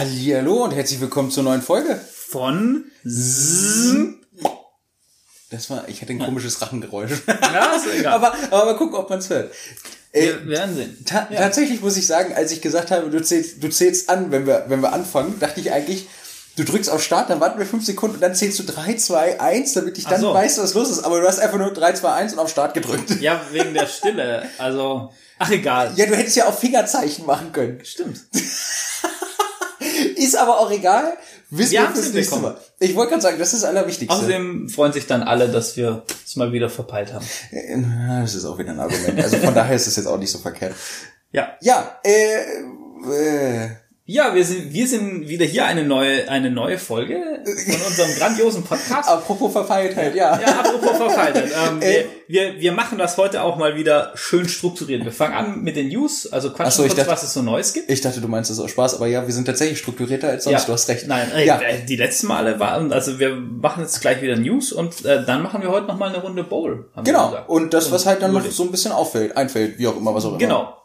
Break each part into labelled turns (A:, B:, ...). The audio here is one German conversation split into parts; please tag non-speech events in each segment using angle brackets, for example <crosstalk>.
A: Hallihallo und herzlich willkommen zur neuen Folge.
B: Von Z
A: Das war, ich hatte ein komisches Rachengeräusch. <laughs>
B: Ja, ist egal.
A: aber, aber mal gucken, ob man es hört. Äh,
B: Wir werden sehen.
A: ta
B: Ja.
A: Tatsächlich muss ich sagen, als ich gesagt habe, du zählst, du zählst an, wenn wir, wenn wir anfangen, dachte ich eigentlich, du drückst auf Start, dann warten wir fünf Sekunden und dann zählst du 3, 2, 1, damit ich dann
B: so.
A: weiß, was los ist. Aber du hast einfach nur 3, 2, 1 und auf Start gedrückt.
B: Ja, wegen der Stille. Also, ach egal.
A: Ja, du hättest ja auch Fingerzeichen machen können.
B: Stimmt. <laughs>
A: Ist aber auch egal. Wissen
B: Wir
A: wir fürs nächste. Mal. Ich wollte gerade sagen, das ist das Allerwichtigste.
B: Außerdem freuen sich dann alle, dass wir es mal wieder verpeilt haben.
A: Das ist auch wieder ein Argument. Also von daher ist es jetzt auch nicht so verkehrt.
B: Ja.
A: Ja, äh, äh
B: Ja, wir sind, wir sind wieder hier eine neue, eine neue Folge von unserem grandiosen Podcast. <laughs>
A: apropos Verfeiltheit, ja.
B: Ja, apropos verfaltet. <laughs> Ähm,
A: Äh.
B: wir, wir, wir machen das heute auch mal wieder schön strukturiert. Wir fangen an mit den News, also
A: Ach
B: quatschen
A: so,
B: kurz,
A: dachte-
B: was es so Neues gibt.
A: Ich dachte, du meinst das aus Spaß, aber ja, wir sind tatsächlich strukturierter als sonst, du hast recht.
B: Nein, äh,
A: ja.
B: äh, die letzten Male waren, also wir machen jetzt gleich wieder News und äh, dann machen wir heute noch mal eine Runde Bowl. Wir
A: Genau. Und das, was halt dann noch so ein bisschen auffällt, einfällt, wie auch immer, was auch immer.
B: Genau.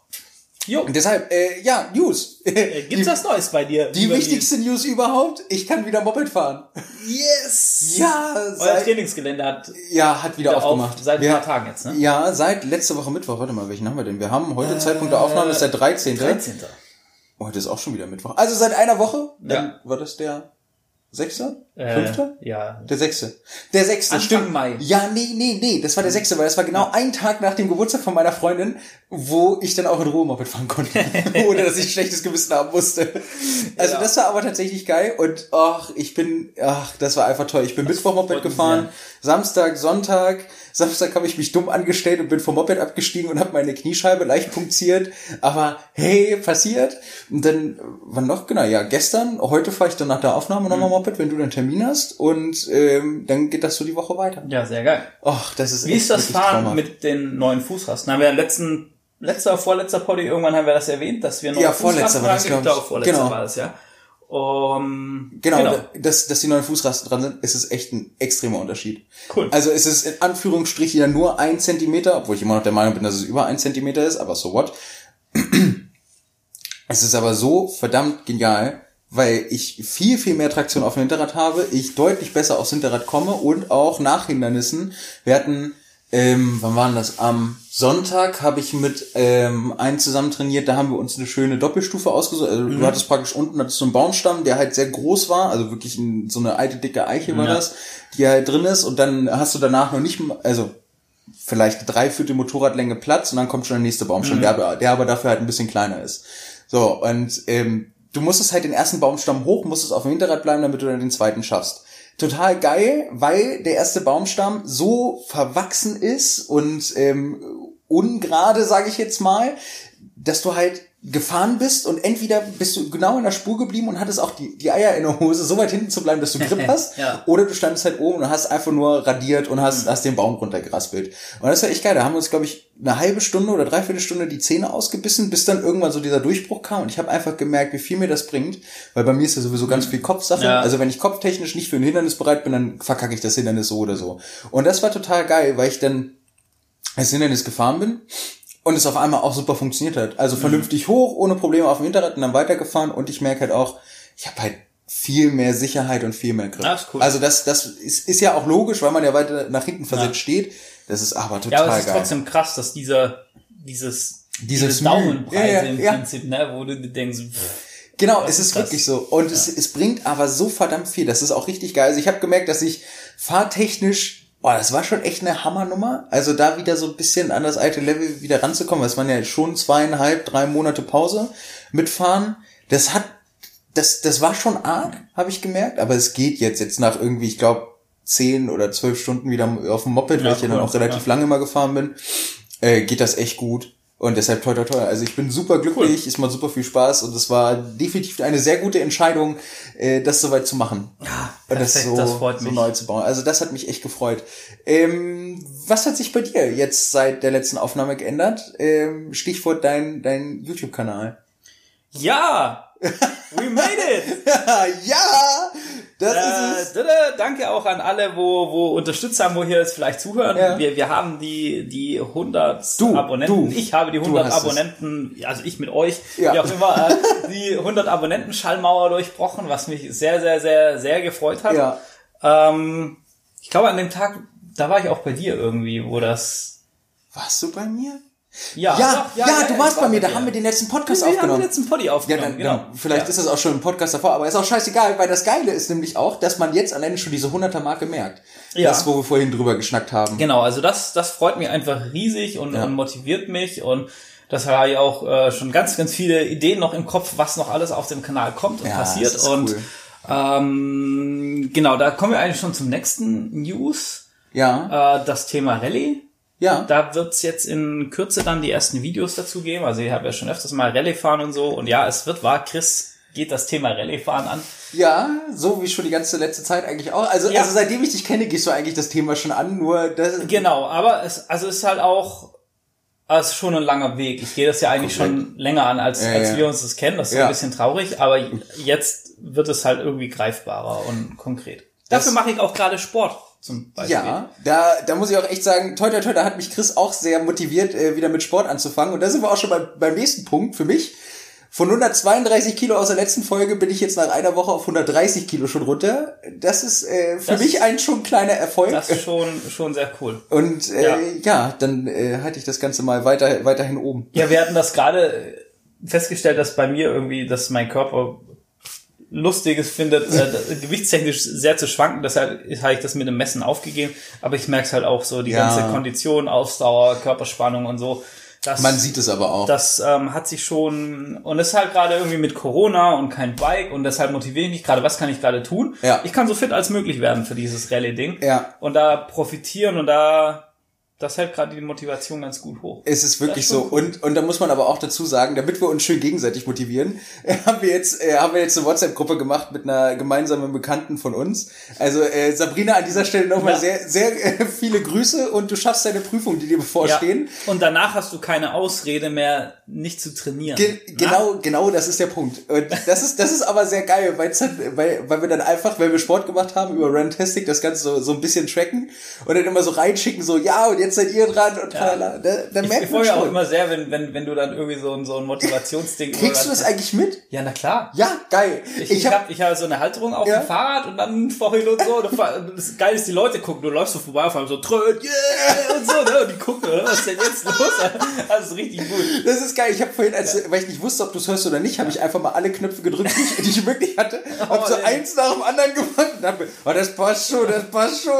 B: Jo,
A: Und deshalb, äh, ja, News.
B: äh, gibt's
A: die,
B: was Neues bei dir?
A: die wichtigste News überhaupt, ich kann wieder Moped fahren.
B: Yes!
A: Ja,
B: Euer
A: seit,
B: Trainingsgelände hat
A: ja, hat wieder,
B: wieder auf,
A: aufgemacht.
B: seit ein paar Tagen jetzt, ne?
A: Ja, seit letzte Woche Mittwoch. Warte mal, welchen haben wir denn? Wir haben heute Zeitpunkt der Aufnahme ist der 13.
B: 13.
A: Heute ist auch schon wieder Mittwoch. Also seit einer Woche? Dann
B: Ja.
A: war das der sechste?
B: Äh,
A: Fünfte?
B: Ja.
A: Der sechste. Der sechste,
B: Anfang
A: stimmt.
B: Mai.
A: Ja, nee, nee, nee. Das war der sechste, weil das war genau ein Tag nach dem Geburtstag von meiner Freundin, wo ich dann auch in Ruhe Moped fahren konnte. <laughs> ohne dass ich schlechtes Gewissen haben musste. Also
B: Ja.
A: das war aber tatsächlich geil und ach, ich bin, ach, das war einfach toll. Ich bin Mittwoch Moped gefahren, Samstag, Sonntag. Samstag habe ich mich dumm angestellt und bin vom Moped abgestiegen und habe meine Kniescheibe leicht punktiert. Aber hey, passiert. Und dann, wann noch? Genau, ja, gestern. Heute fahre ich dann nach der Aufnahme
B: Mhm.
A: nochmal Moped, wenn du dann Termin hast. Und ähm, dann geht das so die Woche weiter.
B: Ja, sehr geil.
A: Ach, das ist
B: Wie
A: echt
B: ist das Fahren
A: traumhaft.
B: mit den neuen Fußrasten? Haben wir im letzten, letzter, vorletzter Poddy, irgendwann haben wir das erwähnt, dass wir neue
A: Ja, vorletzter war das,
B: reingebracht
A: glaub
B: haben.
A: ich.
B: vorletzter
A: Genau.
B: war das, ja. Um,
A: Genau, Dass, dass die neuen Fußrasten dran sind, ist es echt ein extremer Unterschied.
B: Cool.
A: Also es ist in Anführungsstrichen ja nur ein Zentimeter, obwohl ich immer noch der Meinung bin, dass es über ein Zentimeter ist, aber so what. <clears throat> Es ist aber so verdammt genial, weil ich viel, viel mehr Traktion auf dem Hinterrad habe, ich deutlich besser aufs Hinterrad komme und auch nach Hindernissen. Wir hatten, ähm, wann waren das? Am Sonntag habe ich mit ähm, einem zusammen trainiert, da haben wir uns eine schöne Doppelstufe ausgesucht. Also du hattest praktisch unten hattest so einen Baumstamm, der halt sehr groß war, also wirklich ein, so eine alte dicke Eiche war
B: Ja.
A: das, die halt drin ist und dann hast du danach noch nicht, also vielleicht Dreiviertel Motorradlänge Platz und dann kommt schon der nächste Baumstamm, der, aber, der aber dafür halt ein bisschen kleiner ist. So, und ähm, du musstest halt den ersten Baumstamm hoch, musstest auf dem Hinterrad bleiben, damit du dann den zweiten schaffst. Total geil, weil der erste Baumstamm so verwachsen ist und ähm, ungerade, sage ich jetzt mal, dass du halt gefahren bist und entweder bist du genau in der Spur geblieben und hattest auch die, die Eier in der Hose, so weit hinten zu bleiben, dass du Grip <laughs> hast,
B: Ja.
A: oder du standest halt oben und hast einfach nur radiert und hast, hast den Baum runtergeraspelt. Und das war echt geil. Da haben wir uns, glaube ich, eine halbe Stunde oder dreiviertel Stunde die Zähne ausgebissen, bis dann irgendwann so dieser Durchbruch kam. Und ich habe einfach gemerkt, wie viel mir das bringt, weil bei mir ist ja sowieso ganz viel Kopfsache.
B: Ja.
A: Also wenn ich kopftechnisch nicht für ein Hindernis bereit bin, dann verkacke ich das Hindernis so oder so. Und das war total geil, weil ich dann als Hindernis gefahren bin und es auf einmal auch super funktioniert hat. Also vernünftig hoch, ohne Probleme auf dem Hinterrad und dann weitergefahren und ich merke halt auch, ich habe halt viel mehr Sicherheit und viel mehr Grip.
B: Ah, cool.
A: Also das, das ist, ist ja auch logisch, weil man ja weiter nach hinten versetzt steht. Das ist aber
B: Ja,
A: total
B: aber es ist
A: geil.
B: trotzdem krass, dass dieser, dieses,
A: Dieses
B: diese
A: Mühe.
B: Daumenpreise
A: Ja, ja,
B: im
A: ja.
B: Prinzip, ne, wo du denkst, pff,
A: Genau,
B: Das
A: es
B: ist krass.
A: wirklich so. Und es, es bringt aber so verdammt viel. Das ist auch richtig geil. Also ich habe gemerkt, dass ich fahrtechnisch, boah, das war schon echt eine Hammernummer. Also da wieder so ein bisschen an das alte Level wieder ranzukommen. weil Es waren ja schon zweieinhalb, drei Monate Pause mitfahren. Das hat, das, das war schon arg, habe ich gemerkt. Aber es geht jetzt, jetzt nach irgendwie, ich glaube, zehn oder zwölf Stunden wieder auf dem Moped, weil
B: Ja,
A: ich ja dann auch relativ
B: Ja.
A: lange mal gefahren bin, äh, geht das echt gut. Und deshalb toi toi toi. Also ich bin super glücklich, es macht super viel Spaß und es war definitiv eine sehr gute Entscheidung, äh, das soweit zu machen.
B: Ja,
A: und das
B: perfekt,
A: so,
B: das freut
A: so
B: mich.
A: neu zu bauen. Also das hat mich echt gefreut. Ähm, was hat sich bei dir jetzt seit der letzten Aufnahme geändert? Ähm, Stichwort dein, dein YouTube-Kanal.
B: ja, we made it! <laughs>
A: ja! Das
B: Äh, danke auch an alle, wo, wo Unterstützer haben, wo hier jetzt vielleicht zuhören.
A: Ja.
B: Wir, wir haben die, die 100
A: Du,
B: Abonnenten.
A: du.
B: ich habe die
A: Du
B: 100
A: hast es.
B: Abonnenten, also ich mit euch,
A: Ja.
B: wie auch immer, äh, die 100 Abonnenten-Schallmauer durchbrochen, was mich sehr, sehr, sehr, sehr gefreut hat.
A: Ja.
B: Ähm, ich glaube, an dem Tag, da war ich auch bei dir irgendwie, wo das...
A: Warst du bei mir?
B: Ja,
A: Ja,
B: doch,
A: ja, du
B: ich
A: warst
B: war
A: bei mir, da haben wir den letzten Podcast
B: wir haben
A: aufgenommen.
B: den letzten Poddy
A: Ja,
B: aufgenommen,
A: dann,
B: genau.
A: dann, vielleicht
B: ja.
A: ist es auch schon ein Podcast davor, aber ist auch scheißegal, weil das Geile ist nämlich auch, dass man jetzt alleine schon diese 100er-Marke merkt.
B: Ja.
A: Das, wo wir vorhin drüber geschnackt haben.
B: Genau, also das, das freut mich einfach riesig und,
A: Ja.
B: und motiviert mich und das habe ich auch äh, schon ganz, ganz viele Ideen noch im Kopf, was noch alles auf dem Kanal kommt und
A: Ja,
B: passiert.
A: das ist
B: Und
A: cool.
B: ähm, genau, da kommen wir eigentlich schon zum nächsten News.
A: Ja,
B: Äh, das Thema Rallye.
A: Ja.
B: Da wird's jetzt in Kürze dann die ersten Videos dazu geben. Also ich habe ja schon öfters mal Rallye fahren und so. Und ja, es wird wahr, Chris geht das Thema Rallye fahren an.
A: Ja, so wie schon die ganze letzte Zeit eigentlich auch. Also,
B: Ja.
A: also seitdem ich dich kenne, gehst du eigentlich das Thema schon an, nur das.
B: Genau, aber es, also ist halt auch, es ist schon ein langer Weg. Ich gehe das ja eigentlich schon länger an, als,
A: Ja,
B: als
A: ja.
B: wir uns das kennen. Das ist ein bisschen traurig, aber jetzt wird es halt irgendwie greifbarer und konkret.
A: Das-
B: Dafür mache ich auch gerade Sport zum Beispiel.
A: Ja, da, da muss ich auch echt sagen, toi, toi, toi, da hat mich Chris auch sehr motiviert, äh, wieder mit Sport anzufangen. Und da sind wir auch schon beim, beim nächsten Punkt für mich. Von 132 Kilo aus der letzten Folge bin ich jetzt nach einer Woche auf 130 Kilo schon runter. Das ist äh, für
B: Das-
A: mich ein schon kleiner Erfolg.
B: Das ist schon, schon sehr cool.
A: Und äh,
B: Ja.
A: ja. dann äh, halte ich das Ganze mal weiter, weiterhin oben.
B: Ja, wir hatten das gerade festgestellt, dass bei mir irgendwie, dass mein Körper Lustiges findet, äh, gewichtstechnisch sehr zu schwanken. Deshalb habe ich das mit dem Messen aufgegeben. Aber ich merke es halt auch so, die
A: Ja.
B: ganze Kondition, Ausdauer, Körperspannung und so. Das,
A: Man sieht es aber auch.
B: das ähm, hat sich schon und ist halt gerade irgendwie mit Corona und kein Bike und deshalb motiviere ich mich gerade, was kann ich gerade tun?
A: Ja.
B: Ich kann so fit als möglich werden für dieses Rallye-Ding.
A: Ja.
B: Und da profitieren und da das hält gerade die Motivation ganz gut hoch.
A: Es ist wirklich so. Und, und da muss man aber auch dazu sagen, damit wir uns schön gegenseitig motivieren, <laughs> haben wir jetzt, äh, haben wir jetzt eine WhatsApp-Gruppe gemacht mit einer gemeinsamen Bekannten von uns. Also äh, Sabrina, an dieser Stelle nochmal
B: Ja.
A: sehr, sehr äh, viele Grüße und du schaffst deine Prüfung, die dir bevorstehen.
B: Und danach hast du keine Ausrede mehr, nicht zu trainieren.
A: Ge
B: Na?
A: genau, genau, das ist der Punkt. Und das ist, das ist aber sehr geil, weil's dann, weil, weil wir dann einfach, weil wir Sport gemacht haben über Rantastic, das Ganze so, so ein bisschen tracken und dann immer so reinschicken, so, ja, und jetzt seid ihr dran und tralala. Da, da
B: Ich,
A: merkt
B: ich
A: man
B: freue mich auch immer sehr, wenn, wenn, wenn du dann irgendwie so ein, so ein Motivationsding
A: Kriegst du das eigentlich mit?
B: Ja, na klar.
A: Ja, geil.
B: Ich, ich habe ich hab so eine Halterung auf
A: Ja.
B: dem Fahrrad und dann vorhin und so. Und das Geil ist, die Leute gucken, du läufst so vorbei auf einmal so, tröd, yeah, und so, ne? Und die gucken, oder? was ist denn jetzt los? Das ist richtig gut.
A: Das ist geil. Ich habe vorhin, als, weil ich nicht wusste, ob du es hörst oder nicht, habe ich einfach mal alle Knöpfe gedrückt, die ich, die ich wirklich hatte. <laughs> Hab
B: Oh,
A: so
B: ey.
A: eins nach dem anderen gemacht und hab oh, das passt schon, das passt schon.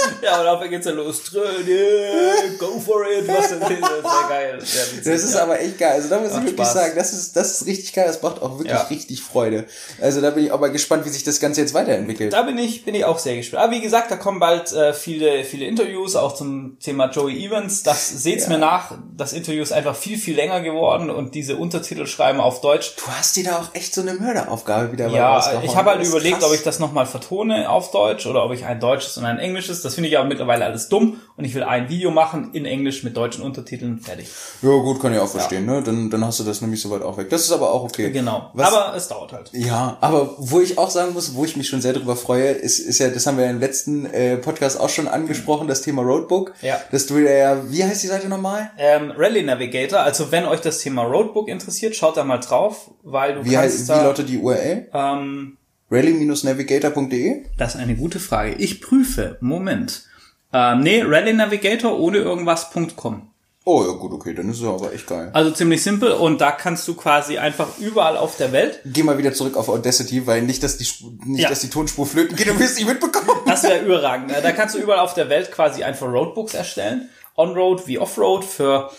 A: <laughs>
B: Ja, und auf geht's ja los. Yeah, go for it. Was denn? Das ist ja geil. Witzig,
A: Das ist
B: ja.
A: aber echt geil. Also da muss ich wirklich
B: Spaß.
A: sagen, das ist, das ist richtig geil. Das macht auch wirklich
B: Ja.
A: richtig Freude. Also da bin ich auch mal gespannt, wie sich das Ganze jetzt weiterentwickelt.
B: Da bin ich, bin ich auch sehr gespannt. Aber wie gesagt, da kommen bald äh, viele, viele Interviews, auch zum Thema Joey Evans. Das seht's
A: Ja.
B: mir nach. Das Interview ist einfach viel, viel länger geworden und diese Untertitel schreiben auf Deutsch.
A: Du hast dir da auch echt so eine Mörderaufgabe wieder
B: Ja, ich habe halt überlegt,
A: krass.
B: ob ich das nochmal vertone auf Deutsch oder ob ich ein deutsches und ein englisches. Das finde ich aber mittlerweile alles dumm und ich will ein Video machen in Englisch mit deutschen Untertiteln. Fertig.
A: Ja gut, kann ich auch verstehen, ne? Dann, dann hast du das nämlich soweit auch weg. Das ist aber auch okay.
B: Genau.
A: Was,
B: aber es dauert halt.
A: Ja, aber wo ich auch sagen muss, wo ich mich schon sehr drüber freue, ist, ist ja, das haben wir im letzten äh, Podcast auch schon angesprochen, das Thema Roadbook.
B: Ja.
A: Dass du ja, wie heißt die Seite nochmal?
B: Ähm, Rally Navigator, also wenn euch das Thema Roadbook interessiert, schaut da mal drauf, weil du
A: Wie, heißt,
B: kannst
A: wie
B: da...
A: lautet die URL?
B: ähm,
A: rally-navigator.de?
B: Das ist eine gute Frage. Ich prüfe. Moment. Ähm, nee, Rally Navigator ohne irgendwas.com.
A: Oh ja gut, okay, dann ist es aber echt geil.
B: Also ziemlich simpel und da kannst du quasi einfach überall auf der Welt,
A: Geh mal wieder zurück auf Audacity, weil nicht, dass die, nicht,
B: Ja.
A: dass die Tonspur flöten geht, du wirst nicht mitbekommen.
B: das wäre überragend. Da kannst du überall auf der Welt quasi einfach Roadbooks erstellen. On-Road wie Off-Road für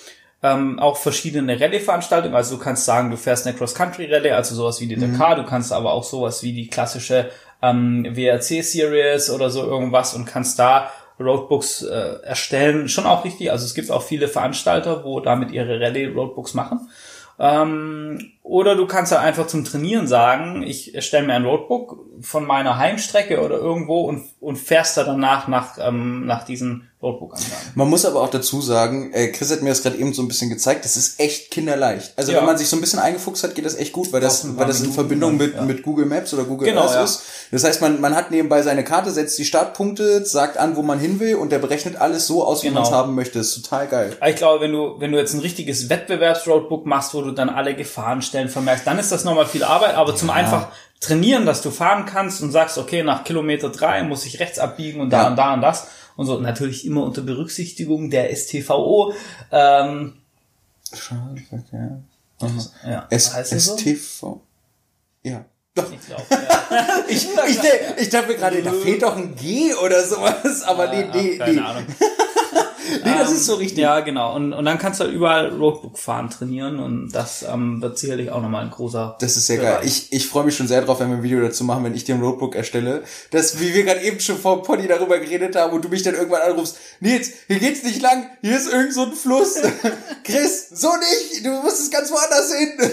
B: ähm, auch verschiedene Rallye-Veranstaltungen. Also du kannst sagen, du fährst eine Cross-Country-Rallye, also sowas wie die Dakar. Du kannst aber auch sowas wie die klassische ähm, WRC-Series oder so irgendwas und kannst da Roadbooks äh, erstellen. Schon auch richtig. Also es gibt auch viele Veranstalter, wo damit ihre Rallye-Roadbooks machen. Ähm, Oder du kannst halt einfach zum Trainieren sagen, ich stelle mir ein Roadbook von meiner Heimstrecke oder irgendwo und, und fährst da danach nach, ähm, nach diesen Roadbook-Angaben.
A: Man muss aber auch dazu sagen, äh, Chris hat mir das gerade eben so ein bisschen gezeigt, das ist echt kinderleicht. Also
B: Ja.
A: wenn man sich so ein bisschen eingefuchst hat, geht das echt gut, weil das, weil das in
B: Minuten
A: Verbindung mit,
B: ja.
A: mit Google Maps oder Google
B: Genau,
A: Earth
B: ja.
A: ist. Das heißt, man, man hat nebenbei seine Karte, setzt die Startpunkte, sagt an, wo man hin will und der berechnet alles so aus, wie
B: Genau.
A: man es haben möchte. Das ist total geil.
B: Ich glaube, wenn du, wenn du jetzt ein richtiges Wettbewerbsroadbook machst, wo du dann alle Gefahrenstellen vermerkst, dann ist das nochmal viel Arbeit, aber zum einfach trainieren, dass du fahren kannst und sagst, okay, nach Kilometer drei muss ich rechts abbiegen und da
A: Ja.
B: und da und das und so. Natürlich immer unter Berücksichtigung der STVO. Ähm, ja,
A: S
B: heißt das so?
A: STV. Ja. Doch.
B: Ich glaube, ja. <laughs>
A: Ich, ich, ich dachte mir gerade, da fehlt doch ein G oder sowas, aber nee, nee,
B: Keine
A: nee.
B: Ahnung.
A: Nee, das ist so richtig.
B: Ja, genau. Und, und dann kannst du halt überall Roadbook fahren trainieren und das ähm, wird sicherlich auch nochmal ein großer.
A: Das ist sehr
B: Bereich.
A: geil. Ich, ich freue mich schon sehr drauf, wenn wir ein Video dazu machen, wenn ich dir ein Roadbook erstelle. Das, wie wir gerade eben schon vor Pony darüber geredet haben und du mich dann irgendwann anrufst, Nils, hier geht's nicht lang, hier ist irgend so ein Fluss. <laughs> Chris, so nicht, du musst es ganz woanders hin.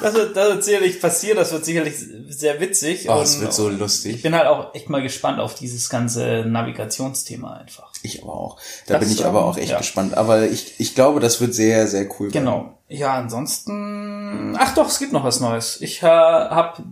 B: Das wird, das wird sicherlich passieren, das wird sicherlich sehr witzig.
A: Oh, es wird so
B: Ich
A: lustig.
B: bin halt auch echt mal gespannt auf dieses ganze Navigationsthema einfach.
A: Ich aber auch. Da
B: Das,
A: bin ich aber
B: ähm,
A: auch echt
B: ja.
A: gespannt. Aber ich, ich glaube, das wird sehr, sehr cool. werden.
B: Genau. Ja, ansonsten. Ach doch, es gibt noch was Neues. Ich äh, habe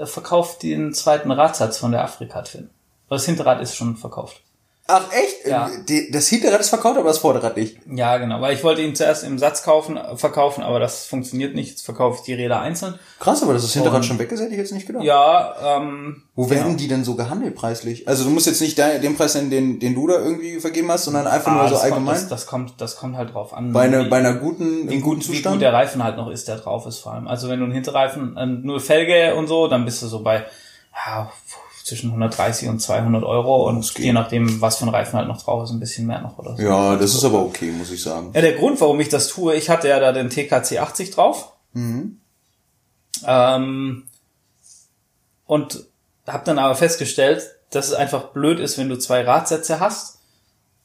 B: äh, verkauft den zweiten Radsatz von der Afrika Twin. Das Hinterrad ist schon verkauft.
A: Ach echt?
B: Ja.
A: Das Hinterrad ist verkauft, aber das Vorderrad nicht.
B: Ja, genau, weil ich wollte ihn zuerst im Satz kaufen, äh, verkaufen, aber das funktioniert nicht. Jetzt verkaufe ich die Räder einzeln.
A: Krass, aber dass das Hinterrad
B: Und-
A: schon weg ist, hätte ich jetzt nicht gedacht.
B: Ja, ähm,
A: Wo werden die denn so gehandelt preislich? Also du musst jetzt nicht de- den Preis nennen, den, den du da irgendwie vergeben hast, sondern einfach
B: ah,
A: nur so
B: das, kommt,
A: allgemein.
B: das, das kommt, das kommt halt drauf an.
A: bei, einer,
B: wie-
A: bei einer guten,
B: wie
A: guten
B: gut, wie
A: Zustand.
B: gut der Reifen halt noch ist, der drauf ist vor allem. Also wenn du einen Hinterreifen, äh, nur Felge und so, dann bist du so bei ja, zwischen 130 und 200 Euro und je nachdem, was für ein Reifen halt noch drauf ist, ein bisschen mehr noch oder so.
A: ja, das ist aber okay, muss ich sagen.
B: Ja, der Grund, warum ich das tue, ich hatte ja da den TKC 80 drauf. Ähm, und habe dann aber festgestellt, dass es einfach blöd ist, wenn du zwei Radsätze hast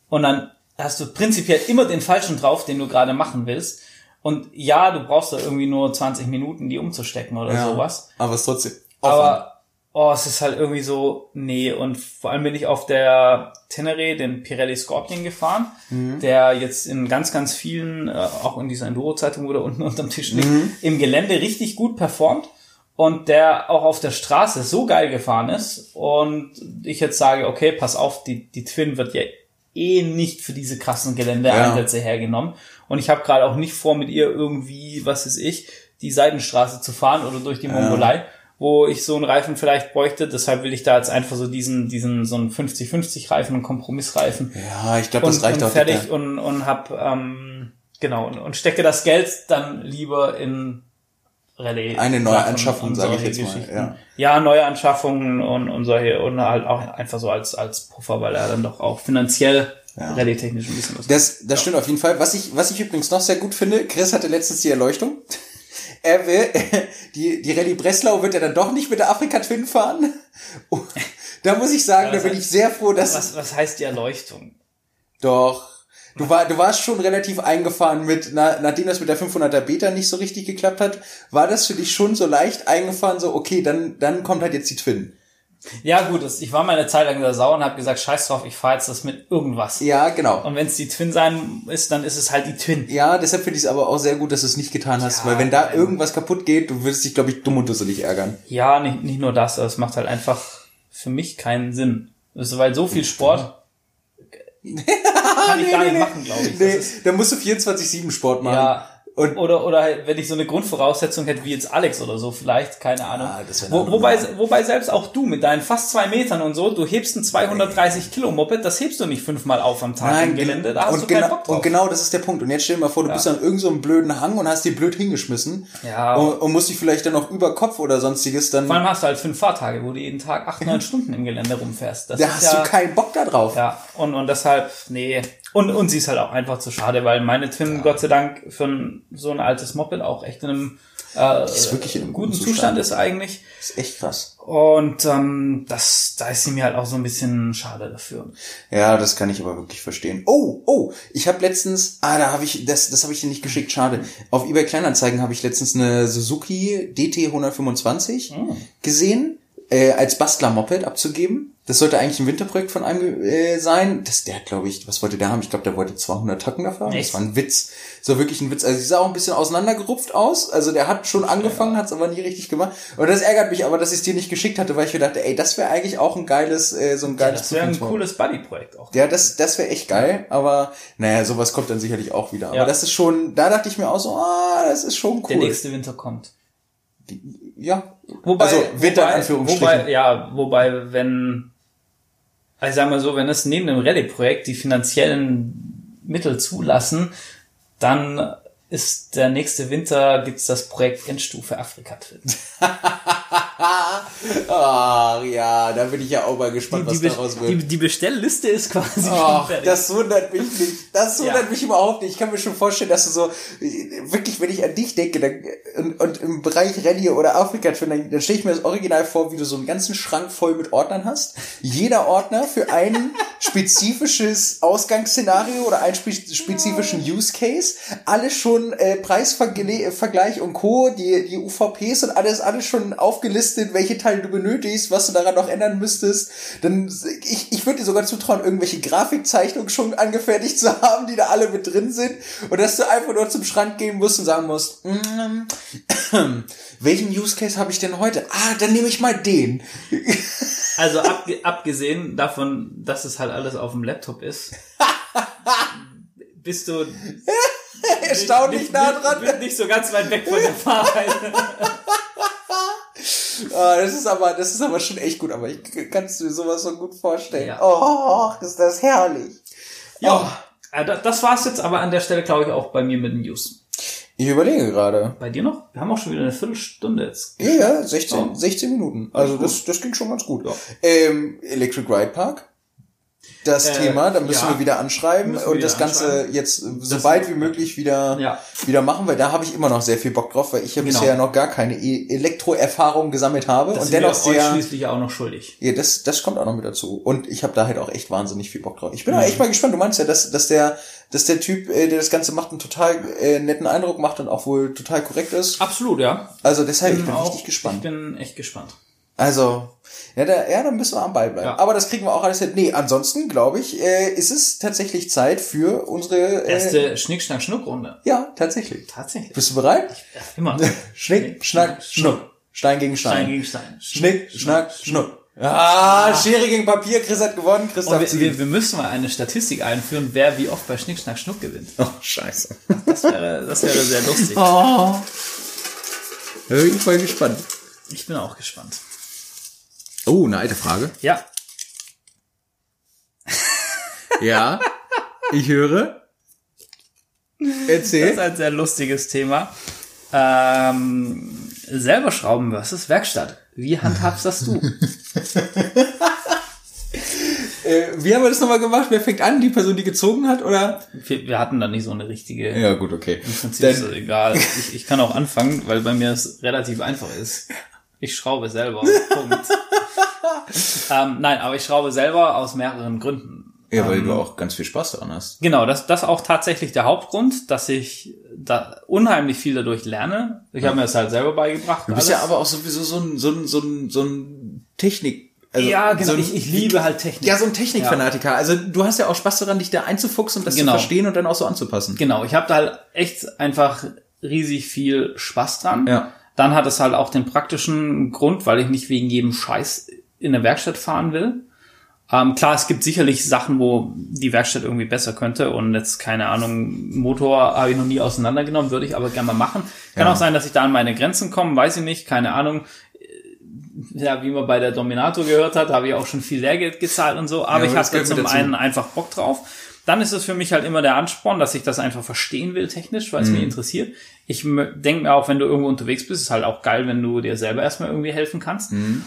B: und dann hast du prinzipiell immer den falschen drauf, den du gerade machen willst. Und ja, du brauchst da irgendwie nur 20 Minuten, die umzustecken oder
A: Ja,
B: sowas.
A: Aber es ist trotzdem. Aufwand.
B: Aber oh, es ist halt irgendwie so, nee. Und vor allem bin ich auf der Tenere den Pirelli Scorpion gefahren,
A: Mhm.
B: der jetzt in ganz, ganz vielen, äh, auch in dieser Enduro-Zeitung, wo der unten unterm Tisch liegt,
A: Mhm.
B: im Gelände richtig gut performt. Und der auch auf der Straße so geil gefahren ist. Und ich jetzt sage, okay, pass auf, die, die Twin wird ja eh nicht für diese krassen Geländeeinsätze hergenommen. Und ich habe gerade auch nicht vor, mit ihr irgendwie, was ist ich, die Seitenstraße zu fahren oder durch die Mongolei, wo ich so einen Reifen vielleicht bräuchte. Deshalb will ich da jetzt einfach so diesen, diesen so einen 50-50 Reifen, einen Kompromissreifen
A: ja, ich glaube, das reicht
B: und
A: auch.
B: fertig
A: dicker.
B: und, und hab ähm, genau und, und stecke das Geld dann lieber in Rallye.
A: Eine neue
B: Sachen
A: Anschaffung, sage ich jetzt mal, ja.
B: ja, neue Anschaffungen und, und solche und halt auch einfach so als als Puffer, weil er dann doch auch finanziell
A: Ja.
B: Rallye-technisch ein bisschen was
A: Das, das stimmt auf jeden Fall. Was ich, was ich übrigens noch sehr gut finde, Chris hatte letztens die Erleuchtung. Er will, <laughs> die, die Rallye Breslau wird er dann doch nicht mit der Afrika Twin fahren. <laughs> Da muss ich sagen,
B: Ja,
A: da bin
B: heißt-
A: ich sehr froh, dass
B: was, was heißt die Erleuchtung?
A: Doch. Du, war, du warst schon relativ eingefahren mit, na, nachdem das mit der 500er Beta nicht so richtig geklappt hat, war das für dich schon so leicht eingefahren, so, okay, dann, dann kommt halt jetzt die Twin.
B: Ja gut, das, ich war mal eine Zeit lang sehr sauer und habe gesagt, scheiß drauf, ich fahre jetzt das mit irgendwas.
A: Ja, genau.
B: Und wenn es die Twin sein ist, dann ist es halt die Twin.
A: Ja, deshalb finde ich es aber auch sehr gut, dass du es nicht getan hast,
B: Ja,
A: weil wenn da irgendwas kaputt geht, du würdest dich, glaube ich, dumm und dusselig ärgern.
B: Ja, nicht, nicht nur das, aber es macht halt einfach für mich keinen Sinn. Also, weil so viel Sport <laughs> kann ich gar nicht machen, glaube ich.
A: Nee, da musst du 24-7 Sport machen.
B: ja,
A: Und
B: oder, oder halt, wenn ich so eine Grundvoraussetzung hätte wie jetzt Alex oder so, vielleicht, keine Ahnung.
A: Ah,
B: Wo, wobei, wobei selbst auch du mit deinen fast zwei Metern und so, du hebst ein 230 Kilo Moped, das hebst du nicht fünfmal auf am Tag im Gelände, da hast
A: und
B: du
A: genau,
B: keinen Bock drauf.
A: Und genau das ist der Punkt. Und jetzt stell dir mal vor, du bist an irgendeinem so blöden Hang und hast die blöd hingeschmissen.
B: Ja.
A: Und, und musst dich vielleicht dann noch über Kopf oder sonstiges dann.
B: Vor allem hast du halt fünf Fahrtage, wo du jeden Tag acht, neun <laughs> Stunden im Gelände rumfährst. Das
A: da hast
B: ja,
A: du keinen Bock da drauf.
B: Ja, und, und deshalb, nee. Und, und sie ist halt auch einfach zu schade, weil meine Twin, Gott sei Dank, für ein, so ein altes Moped auch echt in einem äh,
A: ist wirklich in einem
B: guten Zustand.
A: Zustand.
B: ist eigentlich.
A: ist echt krass.
B: Und ähm, das, da ist sie mir halt auch so ein bisschen schade dafür.
A: Ja, das kann ich aber wirklich verstehen. Oh, oh, ich habe letztens, ah, da habe ich, das, das habe ich dir nicht geschickt, schade. Auf eBay Kleinanzeigen habe ich letztens eine Suzuki DT 125
B: Oh.
A: gesehen, äh, als Bastler-Moped abzugeben. Das sollte eigentlich ein Winterprojekt von einem äh, sein. Das, der hat, glaube ich, was wollte der haben? Ich glaube, der wollte 200 Tacken dafür haben.
B: Echt?
A: Das war ein Witz. So wirklich ein Witz. Also, sie sah auch ein bisschen auseinandergerupft aus. Also, der hat schon angefangen, hat es aber nie richtig gemacht. Und das ärgert mich aber, dass ich es dir nicht geschickt hatte, weil ich mir dachte, ey, das wäre eigentlich auch ein geiles, äh, so ein geiles
B: Das wäre ein cooles Buddy-Projekt auch.
A: Ja, das, das wäre echt geil, aber naja, sowas kommt dann sicherlich auch wieder. Aber
B: Ja.
A: das ist schon, da dachte ich mir auch so, ah, das ist schon
B: Der
A: cool.
B: nächste Winter kommt.
A: Ja.
B: Wobei,
A: also Winter in
B: wobei,
A: Anführungsstrichen.
B: wobei, ja, wobei, wenn, also sag mal so, wenn es neben dem Rallye-Projekt die finanziellen Mittel zulassen, dann ist der nächste Winter gibt's das Projekt Endstufe Afrika Twin. <laughs> <laughs>
A: Ach ja, da bin ich ja auch mal gespannt, was
B: Die,
A: daraus
B: die,
A: wird.
B: die, die Bestellliste ist quasi schon
A: Ach,
B: fertig.
A: das wundert mich nicht. Das wundert
B: Ja.
A: mich überhaupt nicht. Ich kann mir schon vorstellen, dass du so, wirklich, wenn ich an dich denke, dann, und, und im Bereich Rallye oder Afrika, dann, dann stelle ich mir das Original vor, wie du so einen ganzen Schrank voll mit Ordnern hast. Jeder Ordner für ein <laughs> spezifisches Ausgangsszenario oder einen spe spezifischen Use Case. Alles schon äh, Preisvergleich und Co., die, die UVPs und alles, alles schon aufgelistet, welche Teile du benötigst, was du daran noch ändern müsstest. Dann, ich, ich würde dir sogar zutrauen, irgendwelche Grafikzeichnungen schon angefertigt zu haben, die da alle mit drin sind. Und dass du einfach nur zum Schrank gehen musst und sagen musst, mm, <clears throat> welchen Use Case habe ich denn heute? Ah, dann nehme ich mal den. <laughs>
B: Also abge abgesehen davon, dass es halt alles auf dem Laptop ist, bist du <laughs>
A: Erstaunlich
B: nicht,
A: nah dran.
B: Nicht, nicht so ganz weit weg von der Wahrheit. <laughs>
A: Ah, das ist aber, das ist aber schon echt gut, aber ich kannst du dir sowas so gut vorstellen.
B: Ja.
A: Oh, ist das herrlich.
B: Ja, äh, da- das war's jetzt aber an der Stelle, glaube ich, auch bei mir mit den News.
A: Ich überlege gerade.
B: Bei dir noch? Wir haben auch schon wieder eine Viertelstunde jetzt.
A: Ja, ja, 16,
B: Ja.
A: 16 Minuten. Also das, das ging schon ganz gut.
B: Ja.
A: Ähm, Electric Ride Park. Das
B: Äh,
A: Thema, da müssen
B: ja.
A: wir wieder anschreiben
B: wir
A: und
B: wieder
A: das Ganze jetzt so bald wie möglich wieder,
B: Ja.
A: wieder machen, weil da habe ich immer noch sehr viel Bock drauf, weil ich ja
B: Genau.
A: bisher noch gar keine E- Elektroerfahrung gesammelt habe
B: Das
A: und dennoch sehr,
B: schließlich auch noch schuldig.
A: Ja, das, das kommt auch noch mit dazu. Und ich habe da halt auch echt wahnsinnig viel Bock drauf. Ich bin
B: Mhm.
A: auch echt mal gespannt. Du meinst ja, dass, dass der, dass der Typ, äh, der das Ganze macht, einen total äh, netten Eindruck macht und auch wohl total korrekt ist.
B: Absolut, ja.
A: Also deshalb, ich bin
B: auch-
A: richtig gespannt.
B: Ich bin echt gespannt.
A: Also, ja, da, ja, dann müssen wir am Ball bleiben.
B: Ja.
A: Aber das kriegen wir auch alles hin. Nee, ansonsten, glaube ich, äh, ist es tatsächlich Zeit für unsere, äh,
B: Erste Schnick, Schnack, Schnuck-Runde.
A: ja, tatsächlich.
B: Tatsächlich.
A: Bist du bereit?
B: Ja, immer. <laughs>
A: Schnick, Schnack, Schnuck. Stein gegen Stein.
B: Stein gegen Stein.
A: Schnick, Schnack, Schnuck. Ah, Schere gegen Papier. Chris hat gewonnen. Chris darf
B: wir, wir, wir müssen mal eine Statistik einführen, wer wie oft bei Schnick, Schnack, Schnuck gewinnt.
A: Oh, scheiße.
B: Das wäre, das wäre sehr lustig.
A: Oh. Da bin ich voll gespannt.
B: Ich bin auch gespannt.
A: Oh, eine alte Frage.
B: Ja, <laughs>
A: Ja, ich höre.
B: das
A: Erzähl.
B: ist ein sehr lustiges Thema. Ähm, selber schrauben versus Werkstatt. Wie handhabst das du? <laughs>
A: Äh, wie haben wir das nochmal gemacht? Wer fängt an? Die Person, die gezogen hat, oder?
B: Wir, wir hatten da nicht so eine richtige.
A: Ja, gut, okay.
B: Im Prinzip ist es egal. Ich, ich kann auch anfangen, weil bei mir es relativ einfach ist. <laughs> Ich schraube selber. <laughs> Punkt. ähm, nein, aber ich schraube selber aus mehreren Gründen.
A: Ja, weil du auch ganz viel Spaß daran hast.
B: Genau, das das auch tatsächlich der Hauptgrund, dass ich da unheimlich viel dadurch lerne. Ich habe mir das halt selber beigebracht.
A: Du bist ja aber auch sowieso so ein, so ein, so ein, so ein Technik, also
B: ja, genau.
A: so ein,
B: ich, ich liebe halt Technik.
A: ja, so ein Technikfanatiker. Also du hast ja auch Spaß daran, dich da einzufuchsen und das
B: Genau.
A: zu verstehen und dann auch so anzupassen.
B: Genau, ich habe da halt echt einfach riesig viel Spaß dran.
A: Ja.
B: Dann hat es halt auch den praktischen Grund, weil ich nicht wegen jedem Scheiß in eine Werkstatt fahren will. Ähm, klar, es gibt sicherlich Sachen, wo die Werkstatt irgendwie besser könnte und jetzt keine Ahnung, Motor habe ich noch nie auseinandergenommen, würde ich aber gerne mal machen. Kann
A: Ja.
B: auch sein, dass ich da an meine Grenzen komme, weiß ich nicht, keine Ahnung. Ja, wie man bei der Dominator gehört hat, habe ich auch schon viel Lehrgeld gezahlt und so, aber
A: aber
B: ich habe zum
A: dazu.
B: einen einfach Bock drauf. Dann ist es für mich halt immer der Ansporn, dass ich das einfach verstehen will technisch, weil es
A: Mhm.
B: mich interessiert. Ich denke mir auch, wenn du irgendwo unterwegs bist, ist halt auch geil, wenn du dir selber erstmal irgendwie helfen kannst.
A: Mhm.